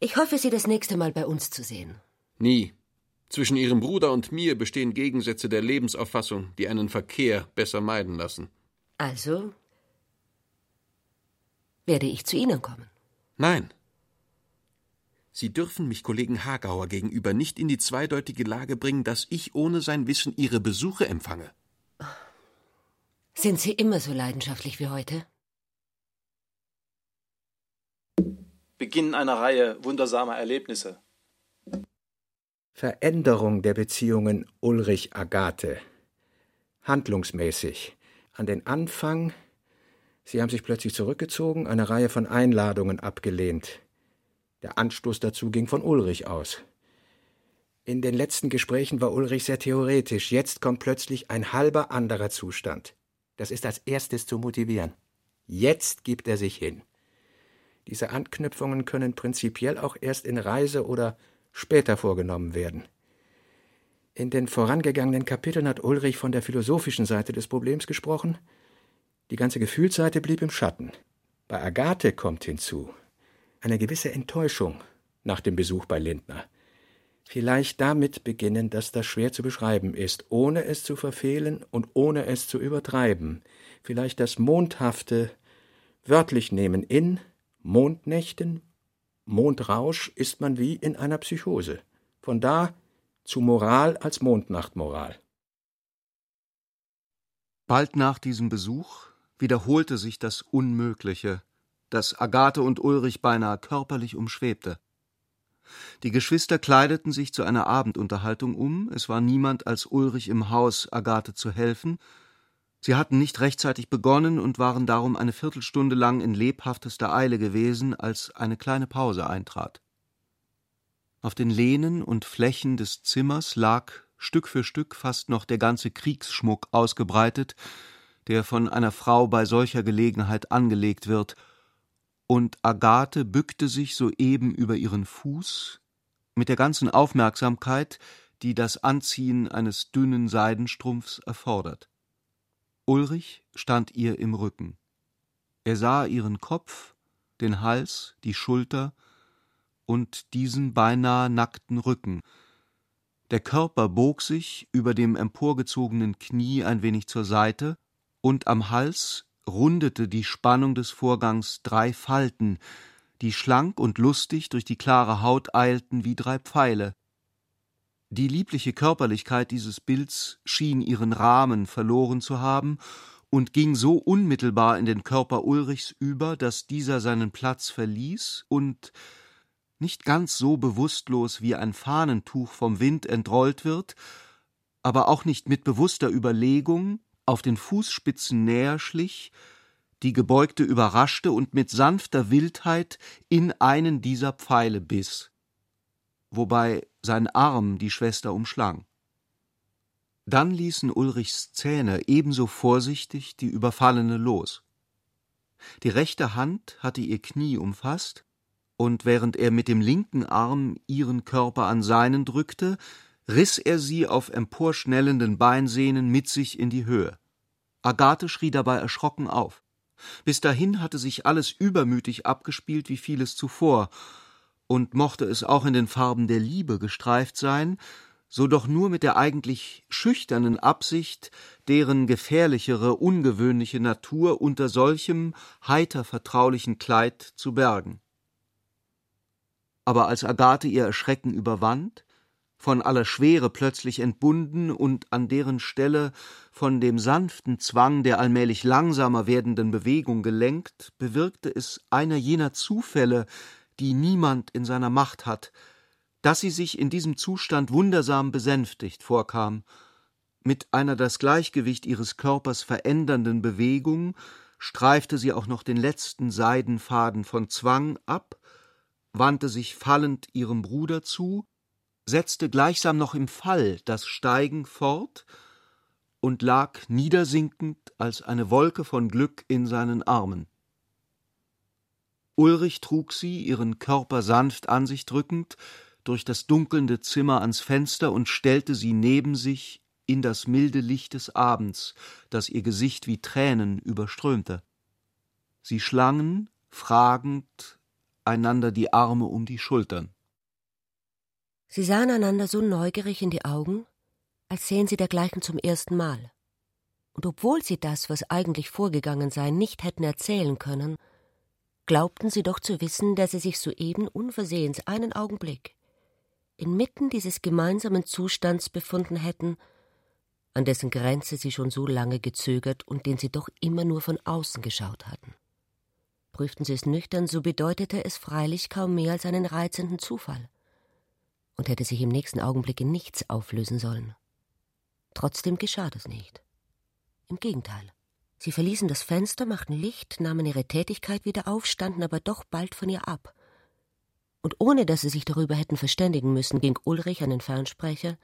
Ich hoffe, Sie das nächste Mal bei uns zu sehen. Nie. Zwischen ihrem Bruder und mir bestehen Gegensätze der Lebensauffassung, die einen Verkehr besser meiden lassen. Also werde ich zu Ihnen kommen. Nein. Sie dürfen mich Kollegen Hagauer gegenüber nicht in die zweideutige Lage bringen, dass ich ohne sein Wissen Ihre Besuche empfange. Sind Sie immer so leidenschaftlich wie heute? Beginn einer Reihe wundersamer Erlebnisse. Veränderung der Beziehungen Ulrich-Agathe. Handlungsmäßig. An den Anfang. Sie haben sich plötzlich zurückgezogen, eine Reihe von Einladungen abgelehnt. Der Anstoß dazu ging von Ulrich aus. In den letzten Gesprächen war Ulrich sehr theoretisch. Jetzt kommt plötzlich ein halber anderer Zustand. Das ist als erstes zu motivieren. Jetzt gibt er sich hin. Diese Anknüpfungen können prinzipiell auch erst in Reise oder später vorgenommen werden. In den vorangegangenen Kapiteln hat Ulrich von der philosophischen Seite des Problems gesprochen. Die ganze Gefühlsseite blieb im Schatten. Bei Agathe kommt hinzu, eine gewisse Enttäuschung nach dem Besuch bei Lindner. Vielleicht damit beginnen, dass das schwer zu beschreiben ist, ohne es zu verfehlen und ohne es zu übertreiben. Vielleicht das Mondhafte wörtlich nehmen in Mondnächten, Mondrausch ist man wie in einer Psychose. Von da zu Moral als Mondnachtmoral. Bald nach diesem Besuch wiederholte sich das Unmögliche das Agathe und Ulrich beinahe körperlich umschwebte. Die Geschwister kleideten sich zu einer Abendunterhaltung um, es war niemand als Ulrich im Haus, Agathe zu helfen. Sie hatten nicht rechtzeitig begonnen und waren darum eine Viertelstunde lang in lebhaftester Eile gewesen, als eine kleine Pause eintrat. Auf den Lehnen und Flächen des Zimmers lag Stück für Stück fast noch der ganze Kriegsschmuck ausgebreitet, der von einer Frau bei solcher Gelegenheit angelegt wird und Agathe bückte sich soeben über ihren Fuß mit der ganzen Aufmerksamkeit, die das Anziehen eines dünnen Seidenstrumpfs erfordert. Ulrich stand ihr im Rücken. Er sah ihren Kopf, den Hals, die Schulter und diesen beinahe nackten Rücken. Der Körper bog sich über dem emporgezogenen Knie ein wenig zur Seite, und am Hals rundete die Spannung des Vorgangs drei Falten, die schlank und lustig durch die klare Haut eilten wie drei Pfeile. Die liebliche Körperlichkeit dieses Bilds schien ihren Rahmen verloren zu haben und ging so unmittelbar in den Körper Ulrichs über, dass dieser seinen Platz verließ und nicht ganz so bewusstlos wie ein Fahnentuch vom Wind entrollt wird, aber auch nicht mit bewusster Überlegung, auf den Fußspitzen näher schlich, die Gebeugte überraschte und mit sanfter Wildheit in einen dieser Pfeile biss, wobei sein Arm die Schwester umschlang. Dann ließen Ulrichs Zähne ebenso vorsichtig die Überfallene los. Die rechte Hand hatte ihr Knie umfasst, und während er mit dem linken Arm ihren Körper an seinen drückte, riß er sie auf emporschnellenden Beinsehnen mit sich in die Höhe. Agathe schrie dabei erschrocken auf. Bis dahin hatte sich alles übermütig abgespielt wie vieles zuvor, und mochte es auch in den Farben der Liebe gestreift sein, so doch nur mit der eigentlich schüchternen Absicht, deren gefährlichere, ungewöhnliche Natur unter solchem heiter vertraulichen Kleid zu bergen. Aber als Agathe ihr Erschrecken überwand, von aller Schwere plötzlich entbunden und an deren Stelle von dem sanften Zwang der allmählich langsamer werdenden Bewegung gelenkt, bewirkte es einer jener Zufälle, die niemand in seiner Macht hat, dass sie sich in diesem Zustand wundersam besänftigt vorkam, mit einer das Gleichgewicht ihres Körpers verändernden Bewegung streifte sie auch noch den letzten Seidenfaden von Zwang ab, wandte sich fallend ihrem Bruder zu setzte gleichsam noch im Fall das Steigen fort und lag niedersinkend als eine Wolke von Glück in seinen Armen. Ulrich trug sie, ihren Körper sanft an sich drückend, durch das dunkelnde Zimmer ans Fenster und stellte sie neben sich in das milde Licht des Abends, das ihr Gesicht wie Tränen überströmte. Sie schlangen, fragend, einander die Arme um die Schultern. Sie sahen einander so neugierig in die Augen, als sähen sie dergleichen zum ersten Mal. Und obwohl sie das, was eigentlich vorgegangen sei, nicht hätten erzählen können, glaubten sie doch zu wissen, dass sie sich soeben unversehens einen Augenblick inmitten dieses gemeinsamen Zustands befunden hätten, an dessen Grenze sie schon so lange gezögert und den sie doch immer nur von außen geschaut hatten. Prüften sie es nüchtern, so bedeutete es freilich kaum mehr als einen reizenden Zufall und hätte sich im nächsten Augenblick in nichts auflösen sollen. Trotzdem geschah das nicht. Im Gegenteil. Sie verließen das Fenster, machten Licht, nahmen ihre Tätigkeit wieder auf, standen aber doch bald von ihr ab. Und ohne dass sie sich darüber hätten verständigen müssen, ging Ulrich an den Fernsprecher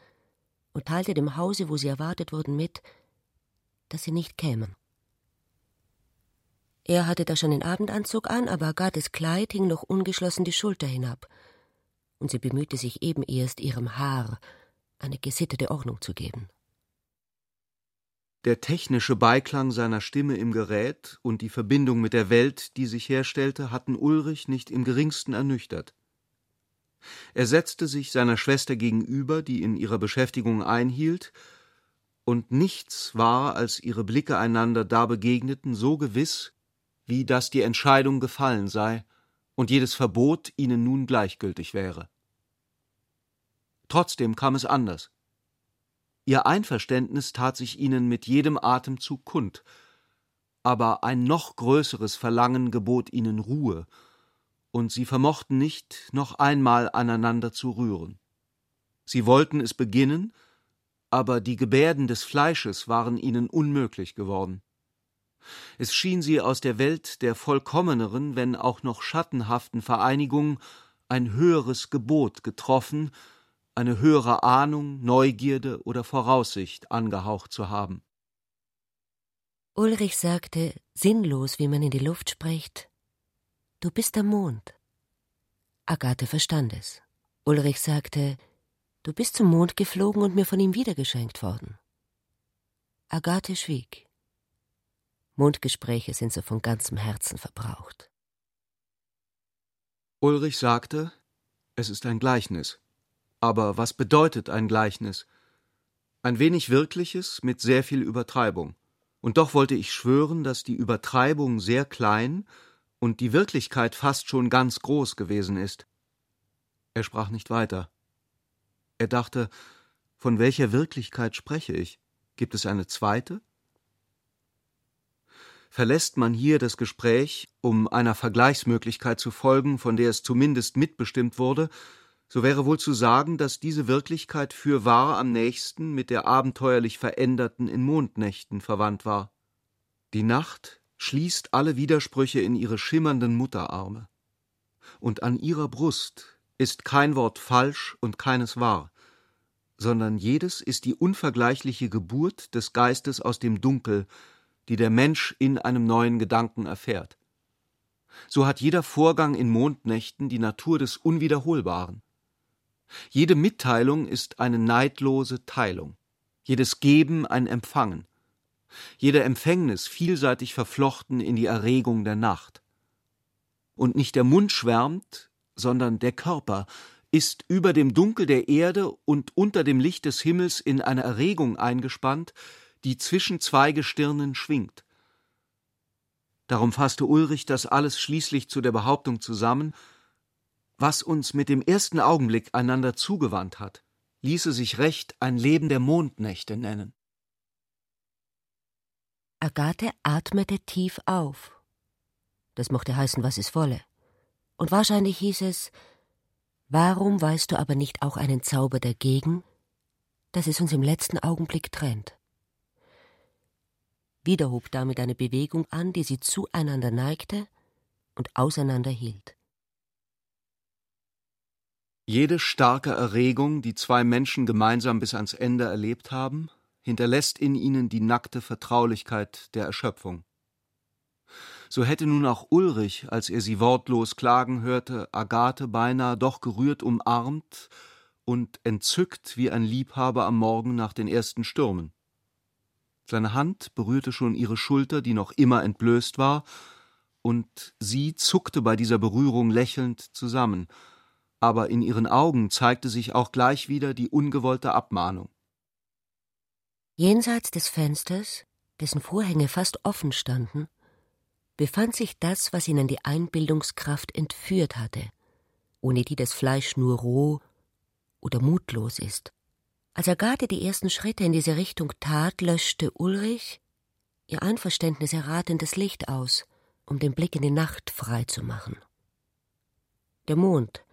und teilte dem Hause, wo sie erwartet wurden, mit, dass sie nicht kämen. Er hatte da schon den Abendanzug an, aber Agathes Kleid hing noch ungeschlossen die Schulter hinab, und sie bemühte sich eben erst, ihrem Haar eine gesittete Ordnung zu geben. Der technische Beiklang seiner Stimme im Gerät und die Verbindung mit der Welt, die sich herstellte, hatten Ulrich nicht im geringsten ernüchtert. Er setzte sich seiner Schwester gegenüber, die in ihrer Beschäftigung einhielt, und nichts war, als ihre Blicke einander da begegneten, so gewiss, wie dass die Entscheidung gefallen sei und jedes Verbot ihnen nun gleichgültig wäre. Trotzdem kam es anders. Ihr Einverständnis tat sich ihnen mit jedem Atemzug kund, aber ein noch größeres Verlangen gebot ihnen Ruhe, und sie vermochten nicht, noch einmal aneinander zu rühren. Sie wollten es beginnen, aber die Gebärden des Fleisches waren ihnen unmöglich geworden. Es schien sie aus der Welt der vollkommeneren, wenn auch noch schattenhaften Vereinigung ein höheres Gebot getroffen, eine höhere Ahnung, Neugierde oder Voraussicht angehaucht zu haben. Ulrich sagte, sinnlos, wie man in die Luft spricht, Du bist der Mond. Agathe verstand es. Ulrich sagte, Du bist zum Mond geflogen und mir von ihm wiedergeschenkt worden. Agathe schwieg. Mondgespräche sind so von ganzem Herzen verbraucht. Ulrich sagte, es ist ein Gleichnis. Aber was bedeutet ein Gleichnis? Ein wenig Wirkliches mit sehr viel Übertreibung. Und doch wollte ich schwören, dass die Übertreibung sehr klein und die Wirklichkeit fast schon ganz groß gewesen ist. Er sprach nicht weiter. Er dachte, von welcher Wirklichkeit spreche ich? Gibt es eine zweite? Verlässt man hier das Gespräch, um einer Vergleichsmöglichkeit zu folgen, von der es zumindest mitbestimmt wurde, so wäre wohl zu sagen, dass diese Wirklichkeit für wahr am nächsten mit der abenteuerlich veränderten in Mondnächten verwandt war. Die Nacht schließt alle Widersprüche in ihre schimmernden Mutterarme. Und an ihrer Brust ist kein Wort falsch und keines wahr, sondern jedes ist die unvergleichliche Geburt des Geistes aus dem Dunkel, die der Mensch in einem neuen Gedanken erfährt. So hat jeder Vorgang in Mondnächten die Natur des Unwiederholbaren. Jede Mitteilung ist eine neidlose Teilung, jedes Geben ein Empfangen, jede Empfängnis vielseitig verflochten in die Erregung der Nacht. Und nicht der Mund schwärmt, sondern der Körper ist über dem Dunkel der Erde und unter dem Licht des Himmels in eine Erregung eingespannt, die zwischen zwei Gestirnen schwingt. Darum fasste Ulrich das alles schließlich zu der Behauptung zusammen, was uns mit dem ersten Augenblick einander zugewandt hat, ließe sich recht ein Leben der Mondnächte nennen. Agathe atmete tief auf. Das mochte heißen, was es wolle. Und wahrscheinlich hieß es, warum weißt du aber nicht auch einen Zauber dagegen, dass es uns im letzten Augenblick trennt? Wieder hob damit eine Bewegung an, die sie zueinander neigte und auseinander hielt. Jede starke Erregung, die zwei Menschen gemeinsam bis ans Ende erlebt haben, hinterlässt in ihnen die nackte Vertraulichkeit der Erschöpfung. So hätte nun auch Ulrich, als er sie wortlos klagen hörte, Agathe beinahe doch gerührt umarmt und entzückt wie ein Liebhaber am Morgen nach den ersten Stürmen. Seine Hand berührte schon ihre Schulter, die noch immer entblößt war, und sie zuckte bei dieser Berührung lächelnd zusammen, aber in ihren Augen zeigte sich auch gleich wieder die ungewollte Abmahnung. Jenseits des Fensters, dessen Vorhänge fast offen standen, befand sich das, was ihnen die Einbildungskraft entführt hatte, ohne die das Fleisch nur roh oder mutlos ist. Als Agathe die ersten Schritte in diese Richtung tat, löschte Ulrich, ihr Einverständnis erratendes Licht aus, um den Blick in die Nacht frei zu machen. Der Mond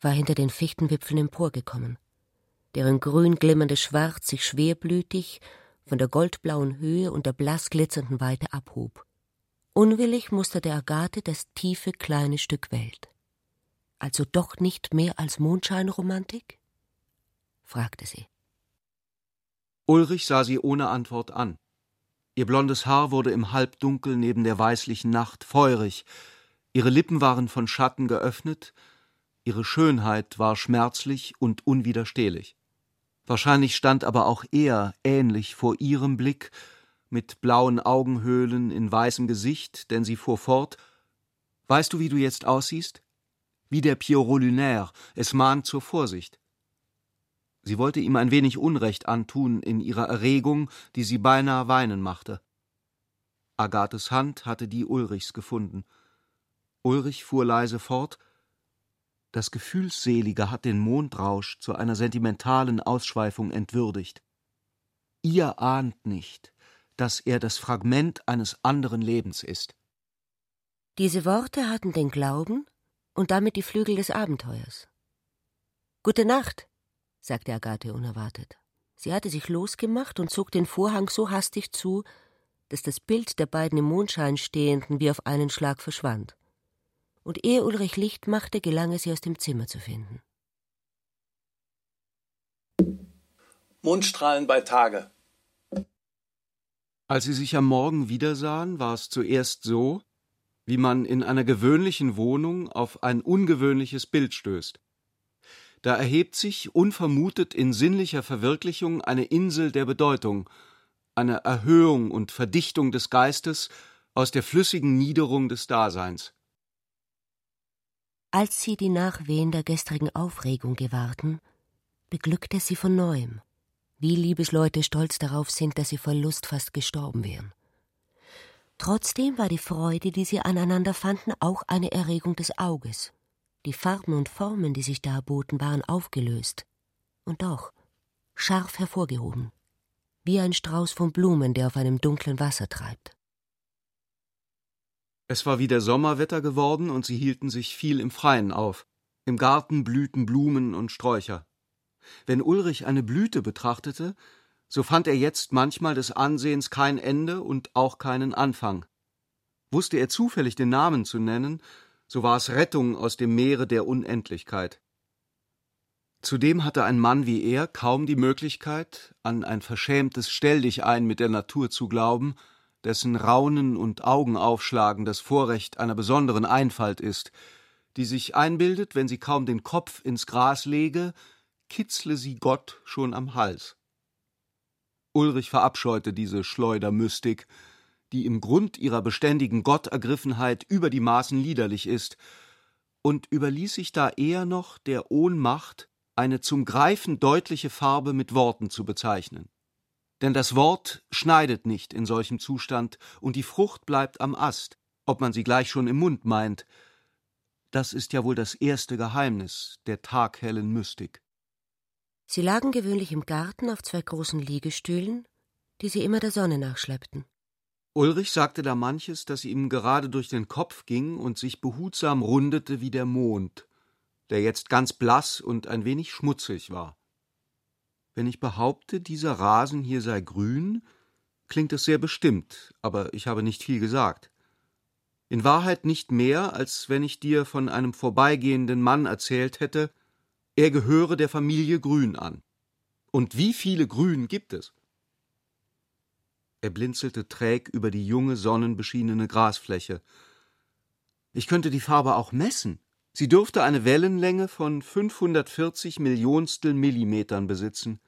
war hinter den Fichtenwipfeln emporgekommen, deren grün glimmendes Schwarz sich schwerblütig von der goldblauen Höhe und der blass glitzernden Weite abhob. Unwillig musterte Agathe das tiefe kleine Stück Welt. Also doch nicht mehr als Mondscheinromantik? fragte sie. Ulrich sah sie ohne Antwort an. Ihr blondes Haar wurde im Halbdunkel neben der weißlichen Nacht feurig, ihre Lippen waren von Schatten geöffnet, ihre Schönheit war schmerzlich und unwiderstehlich. Wahrscheinlich stand aber auch er ähnlich vor ihrem Blick, mit blauen Augenhöhlen in weißem Gesicht, denn sie fuhr fort Weißt du, wie du jetzt aussiehst? Wie der Pierrot Lunaire, es mahnt zur Vorsicht. Sie wollte ihm ein wenig Unrecht antun in ihrer Erregung, die sie beinahe weinen machte. Agathes Hand hatte die Ulrichs gefunden. Ulrich fuhr leise fort Das Gefühlsselige hat den Mondrausch zu einer sentimentalen Ausschweifung entwürdigt. Ihr ahnt nicht, dass er das Fragment eines anderen Lebens ist. Diese Worte hatten den Glauben und damit die Flügel des Abenteuers. Gute Nacht, sagte Agathe unerwartet. Sie hatte sich losgemacht und zog den Vorhang so hastig zu, dass das Bild der beiden im Mondschein stehenden wie auf einen Schlag verschwand. Und ehe Ulrich Licht machte, gelang es, sie aus dem Zimmer zu finden. Mondstrahlen bei Tage. Als sie sich am Morgen wiedersahen, war es zuerst so, wie man in einer gewöhnlichen Wohnung auf ein ungewöhnliches Bild stößt. Da erhebt sich unvermutet in sinnlicher Verwirklichung eine Insel der Bedeutung, eine Erhöhung und Verdichtung des Geistes aus der flüssigen Niederung des Daseins. Als sie die Nachwehen der gestrigen Aufregung gewahrten, beglückte sie von neuem, wie Liebesleute stolz darauf sind, dass sie vor Lust fast gestorben wären. Trotzdem war die Freude, die sie aneinander fanden, auch eine Erregung des Auges. Die Farben und Formen, die sich da boten, waren aufgelöst und doch scharf hervorgehoben, wie ein Strauß von Blumen, der auf einem dunklen Wasser treibt. Es war wieder Sommerwetter geworden und sie hielten sich viel im Freien auf. Im Garten blühten Blumen und Sträucher. Wenn Ulrich eine Blüte betrachtete, so fand er jetzt manchmal des Ansehens kein Ende und auch keinen Anfang. Wusste er zufällig den Namen zu nennen, so war es Rettung aus dem Meere der Unendlichkeit. Zudem hatte ein Mann wie er kaum die Möglichkeit, an ein verschämtes Stell dich ein mit der Natur zu glauben, dessen Raunen und Augenaufschlagen das Vorrecht einer besonderen Einfalt ist, die sich einbildet, wenn sie kaum den Kopf ins Gras lege, kitzle sie Gott schon am Hals. Ulrich verabscheute diese Schleudermystik, die im Grund ihrer beständigen Gottergriffenheit über die Maßen liederlich ist, und überließ sich da eher noch der Ohnmacht, eine zum Greifen deutliche Farbe mit Worten zu bezeichnen. Denn das Wort schneidet nicht in solchem Zustand, und die Frucht bleibt am Ast, ob man sie gleich schon im Mund meint. Das ist ja wohl das erste Geheimnis der taghellen Mystik. Sie lagen gewöhnlich im Garten auf zwei großen Liegestühlen, die sie immer der Sonne nachschleppten. Ulrich sagte da manches, das ihm gerade durch den Kopf ging und sich behutsam rundete wie der Mond, der jetzt ganz blass und ein wenig schmutzig war. Wenn ich behaupte, dieser Rasen hier sei grün, klingt es sehr bestimmt, aber ich habe nicht viel gesagt. In Wahrheit nicht mehr, als wenn ich dir von einem vorbeigehenden Mann erzählt hätte, er gehöre der Familie Grün an. Und wie viele Grün gibt es? Er blinzelte träg über die junge, sonnenbeschienene Grasfläche. Ich könnte die Farbe auch messen. Sie dürfte eine Wellenlänge von 540 Millionstel Millimetern besitzen.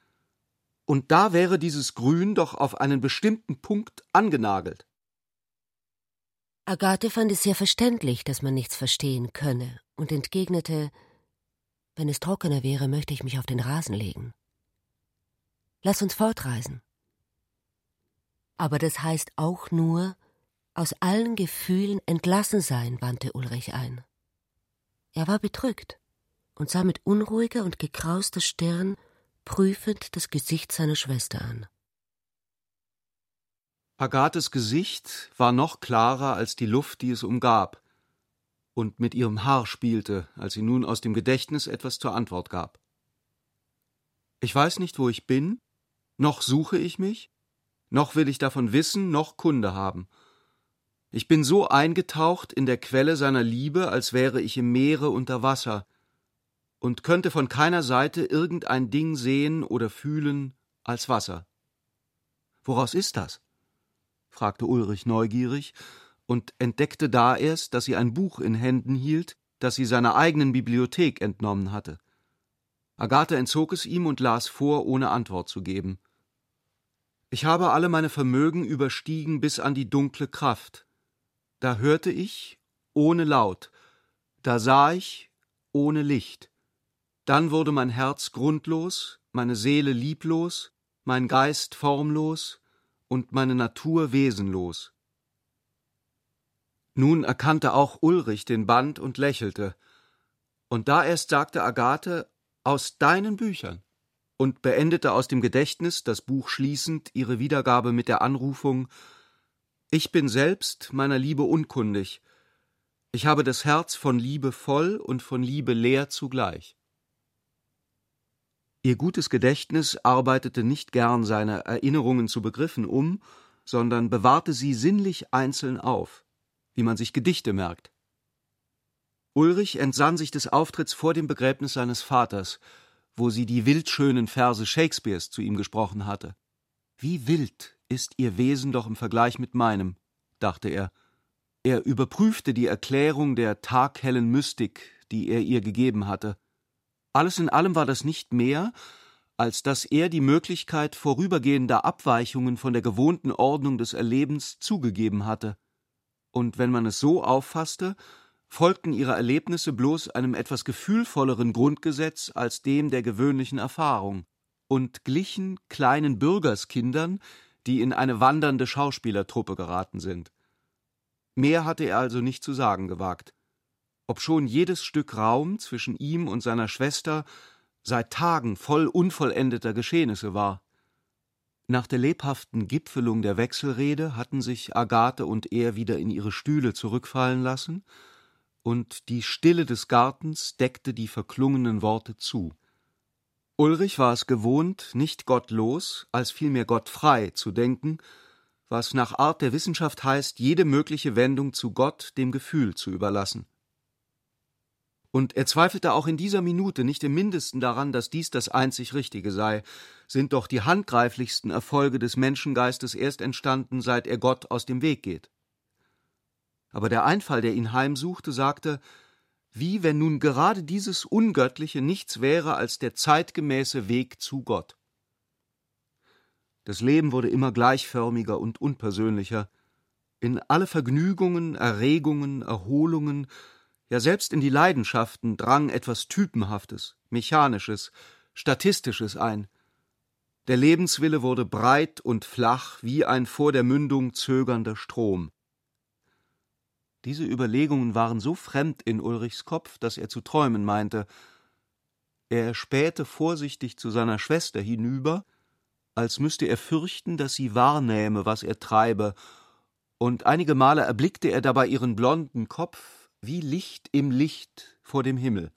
Und da wäre dieses Grün doch auf einen bestimmten Punkt angenagelt. Agathe fand es sehr verständlich, dass man nichts verstehen könne, und entgegnete Wenn es trockener wäre, möchte ich mich auf den Rasen legen. Lass uns fortreisen. Aber das heißt auch nur, aus allen Gefühlen entlassen sein, wandte Ulrich ein. Er war bedrückt und sah mit unruhiger und gekrauster Stirn prüfend das Gesicht seiner Schwester an. Agathes Gesicht war noch klarer als die Luft, die es umgab, und mit ihrem Haar spielte, als sie nun aus dem Gedächtnis etwas zur Antwort gab. Ich weiß nicht, wo ich bin, noch suche ich mich, noch will ich davon wissen, noch Kunde haben. Ich bin so eingetaucht in der Quelle seiner Liebe, als wäre ich im Meere unter Wasser, und könnte von keiner Seite irgendein Ding sehen oder fühlen als Wasser. Woraus ist das? fragte Ulrich neugierig und entdeckte da erst, dass sie ein Buch in Händen hielt, das sie seiner eigenen Bibliothek entnommen hatte. Agathe entzog es ihm und las vor, ohne Antwort zu geben. Ich habe alle meine Vermögen überstiegen bis an die dunkle Kraft. Da hörte ich ohne Laut, da sah ich ohne Licht. Dann wurde mein Herz grundlos, meine Seele lieblos, mein Geist formlos und meine Natur wesenlos. Nun erkannte auch Ulrich den Band und lächelte. Und da erst sagte Agathe, aus deinen Büchern, und beendete aus dem Gedächtnis, das Buch schließend, ihre Wiedergabe mit der Anrufung Ich bin selbst meiner Liebe unkundig, ich habe das Herz von Liebe voll und von Liebe leer zugleich. Ihr gutes Gedächtnis arbeitete nicht gern seine Erinnerungen zu Begriffen um, sondern bewahrte sie sinnlich einzeln auf, wie man sich Gedichte merkt. Ulrich entsann sich des Auftritts vor dem Begräbnis seines Vaters, wo sie die wildschönen Verse Shakespeares zu ihm gesprochen hatte. Wie wild ist ihr Wesen doch im Vergleich mit meinem, dachte er. Er überprüfte die Erklärung der taghellen Mystik, die er ihr gegeben hatte. Alles in allem war das nicht mehr, als dass er die Möglichkeit vorübergehender Abweichungen von der gewohnten Ordnung des Erlebens zugegeben hatte. Und wenn man es so auffasste, folgten ihre Erlebnisse bloß einem etwas gefühlvolleren Grundgesetz als dem der gewöhnlichen Erfahrung und glichen kleinen Bürgerskindern, die in eine wandernde Schauspielertruppe geraten sind. Mehr hatte er also nicht zu sagen gewagt obschon jedes Stück Raum zwischen ihm und seiner Schwester seit Tagen voll unvollendeter Geschehnisse war. Nach der lebhaften Gipfelung der Wechselrede hatten sich Agathe und er wieder in ihre Stühle zurückfallen lassen, und die Stille des Gartens deckte die verklungenen Worte zu. Ulrich war es gewohnt, nicht gottlos, als vielmehr gottfrei zu denken, was nach Art der Wissenschaft heißt, jede mögliche Wendung zu Gott dem Gefühl zu überlassen. Und er zweifelte auch in dieser Minute nicht im mindesten daran, dass dies das einzig Richtige sei, sind doch die handgreiflichsten Erfolge des Menschengeistes erst entstanden, seit er Gott aus dem Weg geht. Aber der Einfall, der ihn heimsuchte, sagte, wie wenn nun gerade dieses Ungöttliche nichts wäre als der zeitgemäße Weg zu Gott. Das Leben wurde immer gleichförmiger und unpersönlicher. In alle Vergnügungen, Erregungen, Erholungen, ja selbst in die Leidenschaften drang etwas Typenhaftes, Mechanisches, Statistisches ein. Der Lebenswille wurde breit und flach wie ein vor der Mündung zögernder Strom. Diese Überlegungen waren so fremd in Ulrichs Kopf, dass er zu träumen meinte. Er spähte vorsichtig zu seiner Schwester hinüber, als müsste er fürchten, dass sie wahrnähme, was er treibe, und einige Male erblickte er dabei ihren blonden Kopf, wie Licht im Licht vor dem Himmel.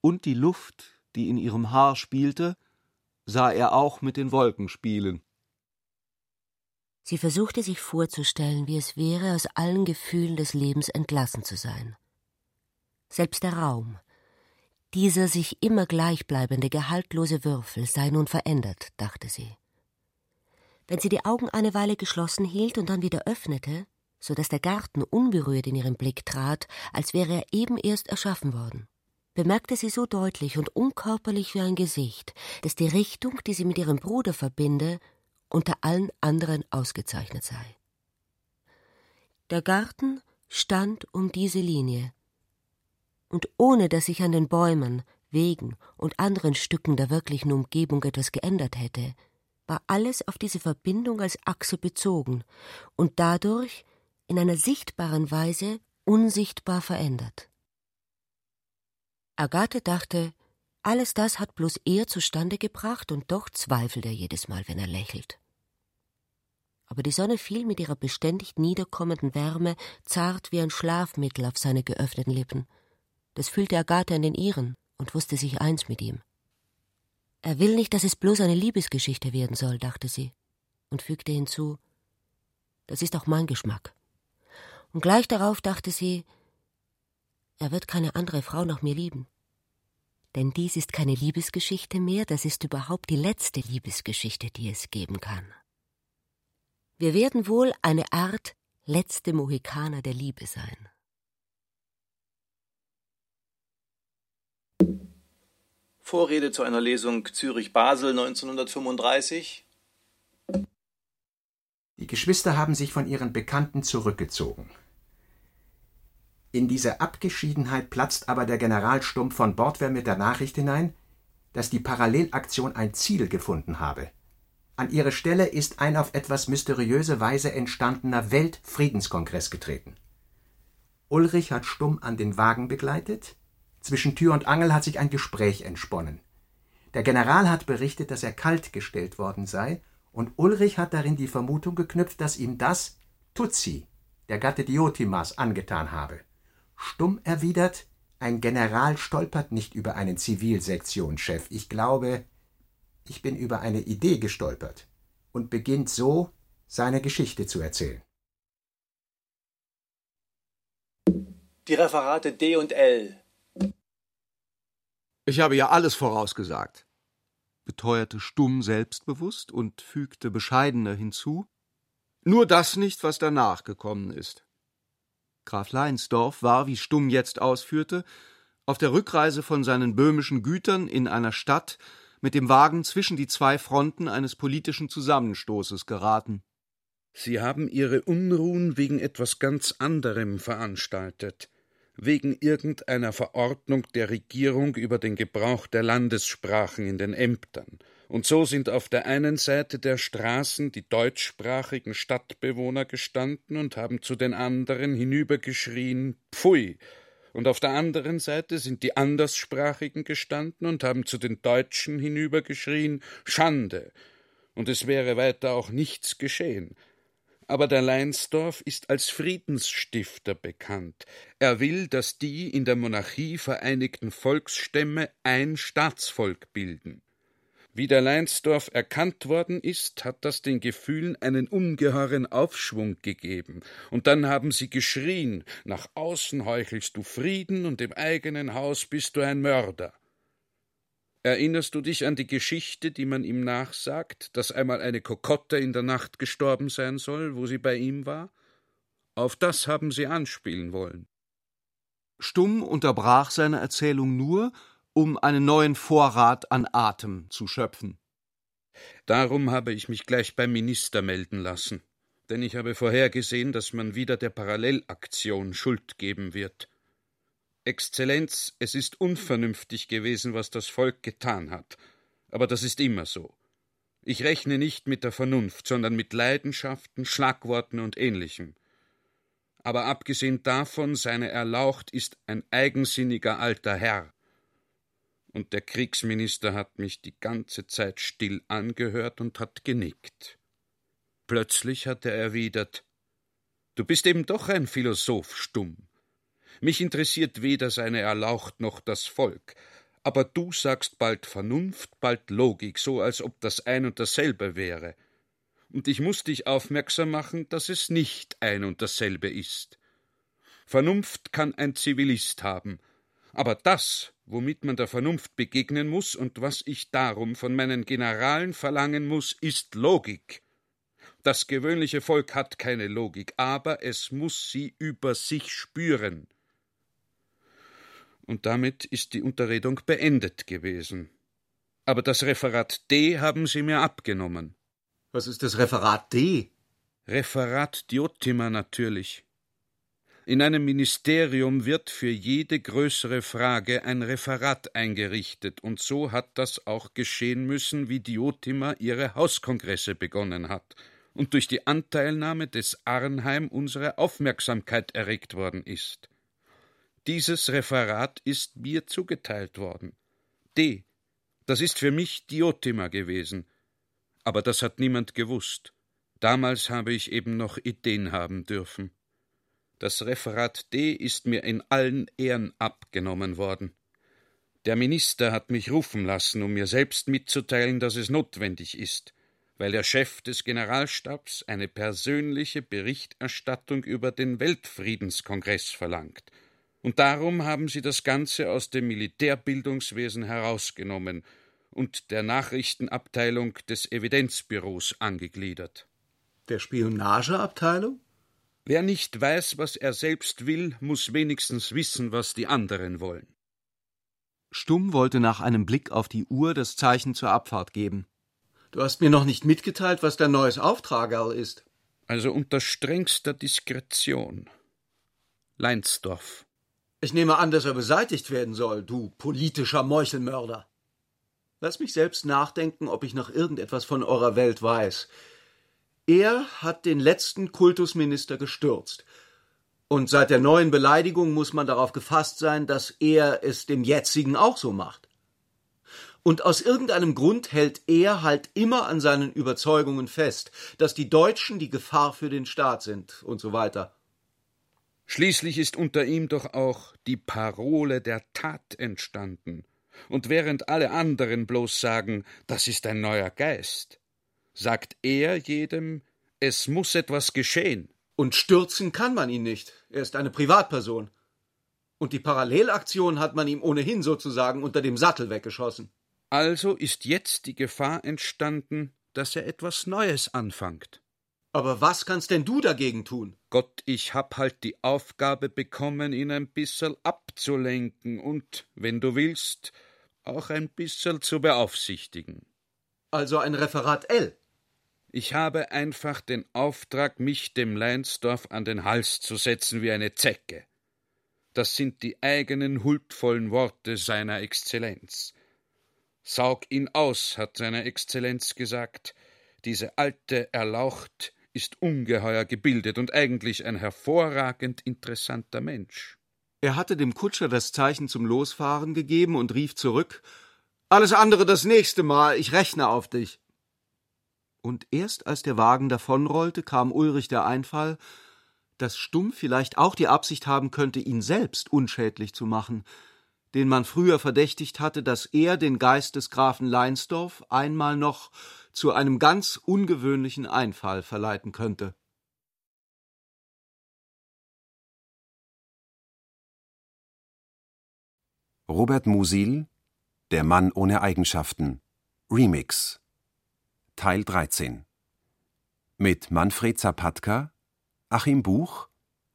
Und die Luft, die in ihrem Haar spielte, sah er auch mit den Wolken spielen. Sie versuchte sich vorzustellen, wie es wäre, aus allen Gefühlen des Lebens entlassen zu sein. Selbst der Raum, dieser sich immer gleichbleibende, gehaltlose Würfel sei nun verändert, dachte sie. Wenn sie die Augen eine Weile geschlossen hielt und dann wieder öffnete, so dass der Garten unberührt in ihren Blick trat, als wäre er eben erst erschaffen worden. Bemerkte sie so deutlich und unkörperlich wie ein Gesicht, dass die Richtung, die sie mit ihrem Bruder verbinde, unter allen anderen ausgezeichnet sei. Der Garten stand um diese Linie, und ohne dass sich an den Bäumen, Wegen und anderen Stücken der wirklichen Umgebung etwas geändert hätte, war alles auf diese Verbindung als Achse bezogen und dadurch in einer sichtbaren Weise unsichtbar verändert. Agathe dachte, alles das hat bloß er zustande gebracht, und doch zweifelt er jedes Mal, wenn er lächelt. Aber die Sonne fiel mit ihrer beständig niederkommenden Wärme zart wie ein Schlafmittel auf seine geöffneten Lippen. Das fühlte Agathe an den ihren und wusste sich eins mit ihm. Er will nicht, dass es bloß eine Liebesgeschichte werden soll, dachte sie, und fügte hinzu, das ist auch mein Geschmack. Und gleich darauf dachte sie, er wird keine andere Frau nach mir lieben. Denn dies ist keine Liebesgeschichte mehr, das ist überhaupt die letzte Liebesgeschichte, die es geben kann. Wir werden wohl eine Art letzte Mohikaner der Liebe sein. Vorrede zu einer Lesung Zürich-Basel 1935. Die Geschwister haben sich von ihren Bekannten zurückgezogen. In diese Abgeschiedenheit platzt aber der General Stumpf von Bordwehr mit der Nachricht hinein, dass die Parallelaktion ein Ziel gefunden habe. An ihre Stelle ist ein auf etwas mysteriöse Weise entstandener Weltfriedenskongress getreten. Ulrich hat stumm an den Wagen begleitet, zwischen Tür und Angel hat sich ein Gespräch entsponnen. Der General hat berichtet, dass er kalt gestellt worden sei, und Ulrich hat darin die Vermutung geknüpft, dass ihm das Tutsi, der Gatte Diotimas, angetan habe. Stumm erwidert, ein General stolpert nicht über einen Zivilsektionschef. Ich glaube, ich bin über eine Idee gestolpert und beginnt so, seine Geschichte zu erzählen. Die Referate D und L. Ich habe ja alles vorausgesagt, beteuerte Stumm selbstbewusst und fügte bescheidener hinzu, nur das nicht, was danach gekommen ist. Graf Leinsdorf war, wie Stumm jetzt ausführte, auf der Rückreise von seinen böhmischen Gütern in einer Stadt mit dem Wagen zwischen die zwei Fronten eines politischen Zusammenstoßes geraten. Sie haben Ihre Unruhen wegen etwas ganz anderem veranstaltet, wegen irgendeiner Verordnung der Regierung über den Gebrauch der Landessprachen in den Ämtern, und so sind auf der einen Seite der Straßen die deutschsprachigen Stadtbewohner gestanden und haben zu den anderen hinübergeschrien Pfui, und auf der anderen Seite sind die Anderssprachigen gestanden und haben zu den Deutschen hinübergeschrien Schande, und es wäre weiter auch nichts geschehen. Aber der Leinsdorf ist als Friedensstifter bekannt. Er will, dass die in der Monarchie vereinigten Volksstämme ein Staatsvolk bilden. Wie der Leinsdorf erkannt worden ist, hat das den Gefühlen einen ungeheuren Aufschwung gegeben, und dann haben sie geschrien Nach außen heuchelst du Frieden, und im eigenen Haus bist du ein Mörder. Erinnerst du dich an die Geschichte, die man ihm nachsagt, dass einmal eine Kokotte in der Nacht gestorben sein soll, wo sie bei ihm war? Auf das haben sie anspielen wollen. Stumm unterbrach seine Erzählung nur, um einen neuen Vorrat an Atem zu schöpfen. Darum habe ich mich gleich beim Minister melden lassen, denn ich habe vorhergesehen, dass man wieder der Parallelaktion Schuld geben wird. Exzellenz, es ist unvernünftig gewesen, was das Volk getan hat, aber das ist immer so. Ich rechne nicht mit der Vernunft, sondern mit Leidenschaften, Schlagworten und ähnlichem. Aber abgesehen davon, seine Erlaucht ist ein eigensinniger alter Herr, und der Kriegsminister hat mich die ganze Zeit still angehört und hat genickt. Plötzlich hat er erwidert Du bist eben doch ein Philosoph stumm. Mich interessiert weder seine Erlaucht noch das Volk, aber du sagst bald Vernunft, bald Logik, so als ob das ein und dasselbe wäre. Und ich muss dich aufmerksam machen, dass es nicht ein und dasselbe ist. Vernunft kann ein Zivilist haben, aber das, womit man der Vernunft begegnen muss und was ich darum von meinen Generalen verlangen muss, ist Logik. Das gewöhnliche Volk hat keine Logik, aber es muss sie über sich spüren. Und damit ist die Unterredung beendet gewesen. Aber das Referat D haben Sie mir abgenommen. Was ist das Referat D? Referat Diotima natürlich. In einem Ministerium wird für jede größere Frage ein Referat eingerichtet, und so hat das auch geschehen müssen, wie Diotima ihre Hauskongresse begonnen hat und durch die Anteilnahme des Arnheim unsere Aufmerksamkeit erregt worden ist. Dieses Referat ist mir zugeteilt worden. D. Das ist für mich Diotima gewesen. Aber das hat niemand gewusst. Damals habe ich eben noch Ideen haben dürfen. Das Referat D ist mir in allen Ehren abgenommen worden. Der Minister hat mich rufen lassen, um mir selbst mitzuteilen, dass es notwendig ist, weil der Chef des Generalstabs eine persönliche Berichterstattung über den Weltfriedenskongress verlangt. Und darum haben sie das Ganze aus dem Militärbildungswesen herausgenommen und der Nachrichtenabteilung des Evidenzbüros angegliedert. Der Spionageabteilung? Wer nicht weiß, was er selbst will, muss wenigstens wissen, was die anderen wollen. Stumm wollte nach einem Blick auf die Uhr das Zeichen zur Abfahrt geben. Du hast mir noch nicht mitgeteilt, was dein neues Auftragerl ist. Also unter strengster Diskretion. Leinsdorf. Ich nehme an, dass er beseitigt werden soll, du politischer Meuchelmörder. Lass mich selbst nachdenken, ob ich noch irgendetwas von eurer Welt weiß. Er hat den letzten Kultusminister gestürzt. Und seit der neuen Beleidigung muss man darauf gefasst sein, dass er es dem jetzigen auch so macht. Und aus irgendeinem Grund hält er halt immer an seinen Überzeugungen fest, dass die Deutschen die Gefahr für den Staat sind und so weiter. Schließlich ist unter ihm doch auch die Parole der Tat entstanden. Und während alle anderen bloß sagen, das ist ein neuer Geist, sagt er jedem, es muss etwas geschehen. Und stürzen kann man ihn nicht. Er ist eine Privatperson. Und die Parallelaktion hat man ihm ohnehin sozusagen unter dem Sattel weggeschossen. Also ist jetzt die Gefahr entstanden, dass er etwas Neues anfängt. Aber was kannst denn du dagegen tun? Gott, ich hab halt die Aufgabe bekommen, ihn ein bisserl abzulenken und, wenn du willst, auch ein bisserl zu beaufsichtigen. Also ein Referat L. Ich habe einfach den Auftrag, mich dem Leinsdorf an den Hals zu setzen wie eine Zecke. Das sind die eigenen huldvollen Worte seiner Exzellenz. Saug ihn aus, hat seine Exzellenz gesagt. Diese alte Erlaucht ist ungeheuer gebildet und eigentlich ein hervorragend interessanter Mensch. Er hatte dem Kutscher das Zeichen zum Losfahren gegeben und rief zurück Alles andere das nächste Mal, ich rechne auf dich und erst als der Wagen davonrollte, kam Ulrich der Einfall, dass Stumm vielleicht auch die Absicht haben könnte, ihn selbst unschädlich zu machen, den man früher verdächtigt hatte, dass er den Geist des Grafen Leinsdorf einmal noch zu einem ganz ungewöhnlichen Einfall verleiten könnte. Robert Musil Der Mann ohne Eigenschaften Remix Teil 13 mit Manfred Zapatka, Achim Buch,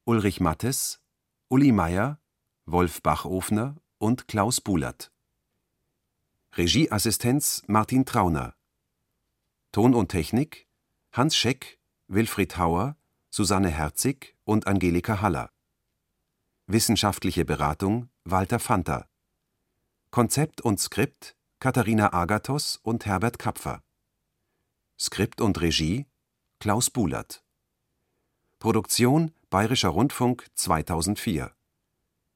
Ulrich Mattes, Uli Meier, Wolf Bachofner und Klaus Bulert. Regieassistenz Martin Trauner. Ton und Technik Hans Scheck, Wilfried Hauer, Susanne Herzig und Angelika Haller. Wissenschaftliche Beratung Walter Fanta. Konzept und Skript Katharina Agathos und Herbert Kapfer. Skript und Regie Klaus Bulert. Produktion Bayerischer Rundfunk 2004.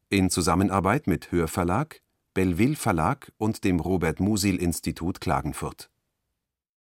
In Zusammenarbeit mit Hörverlag, Belleville Verlag und dem Robert Musil Institut Klagenfurt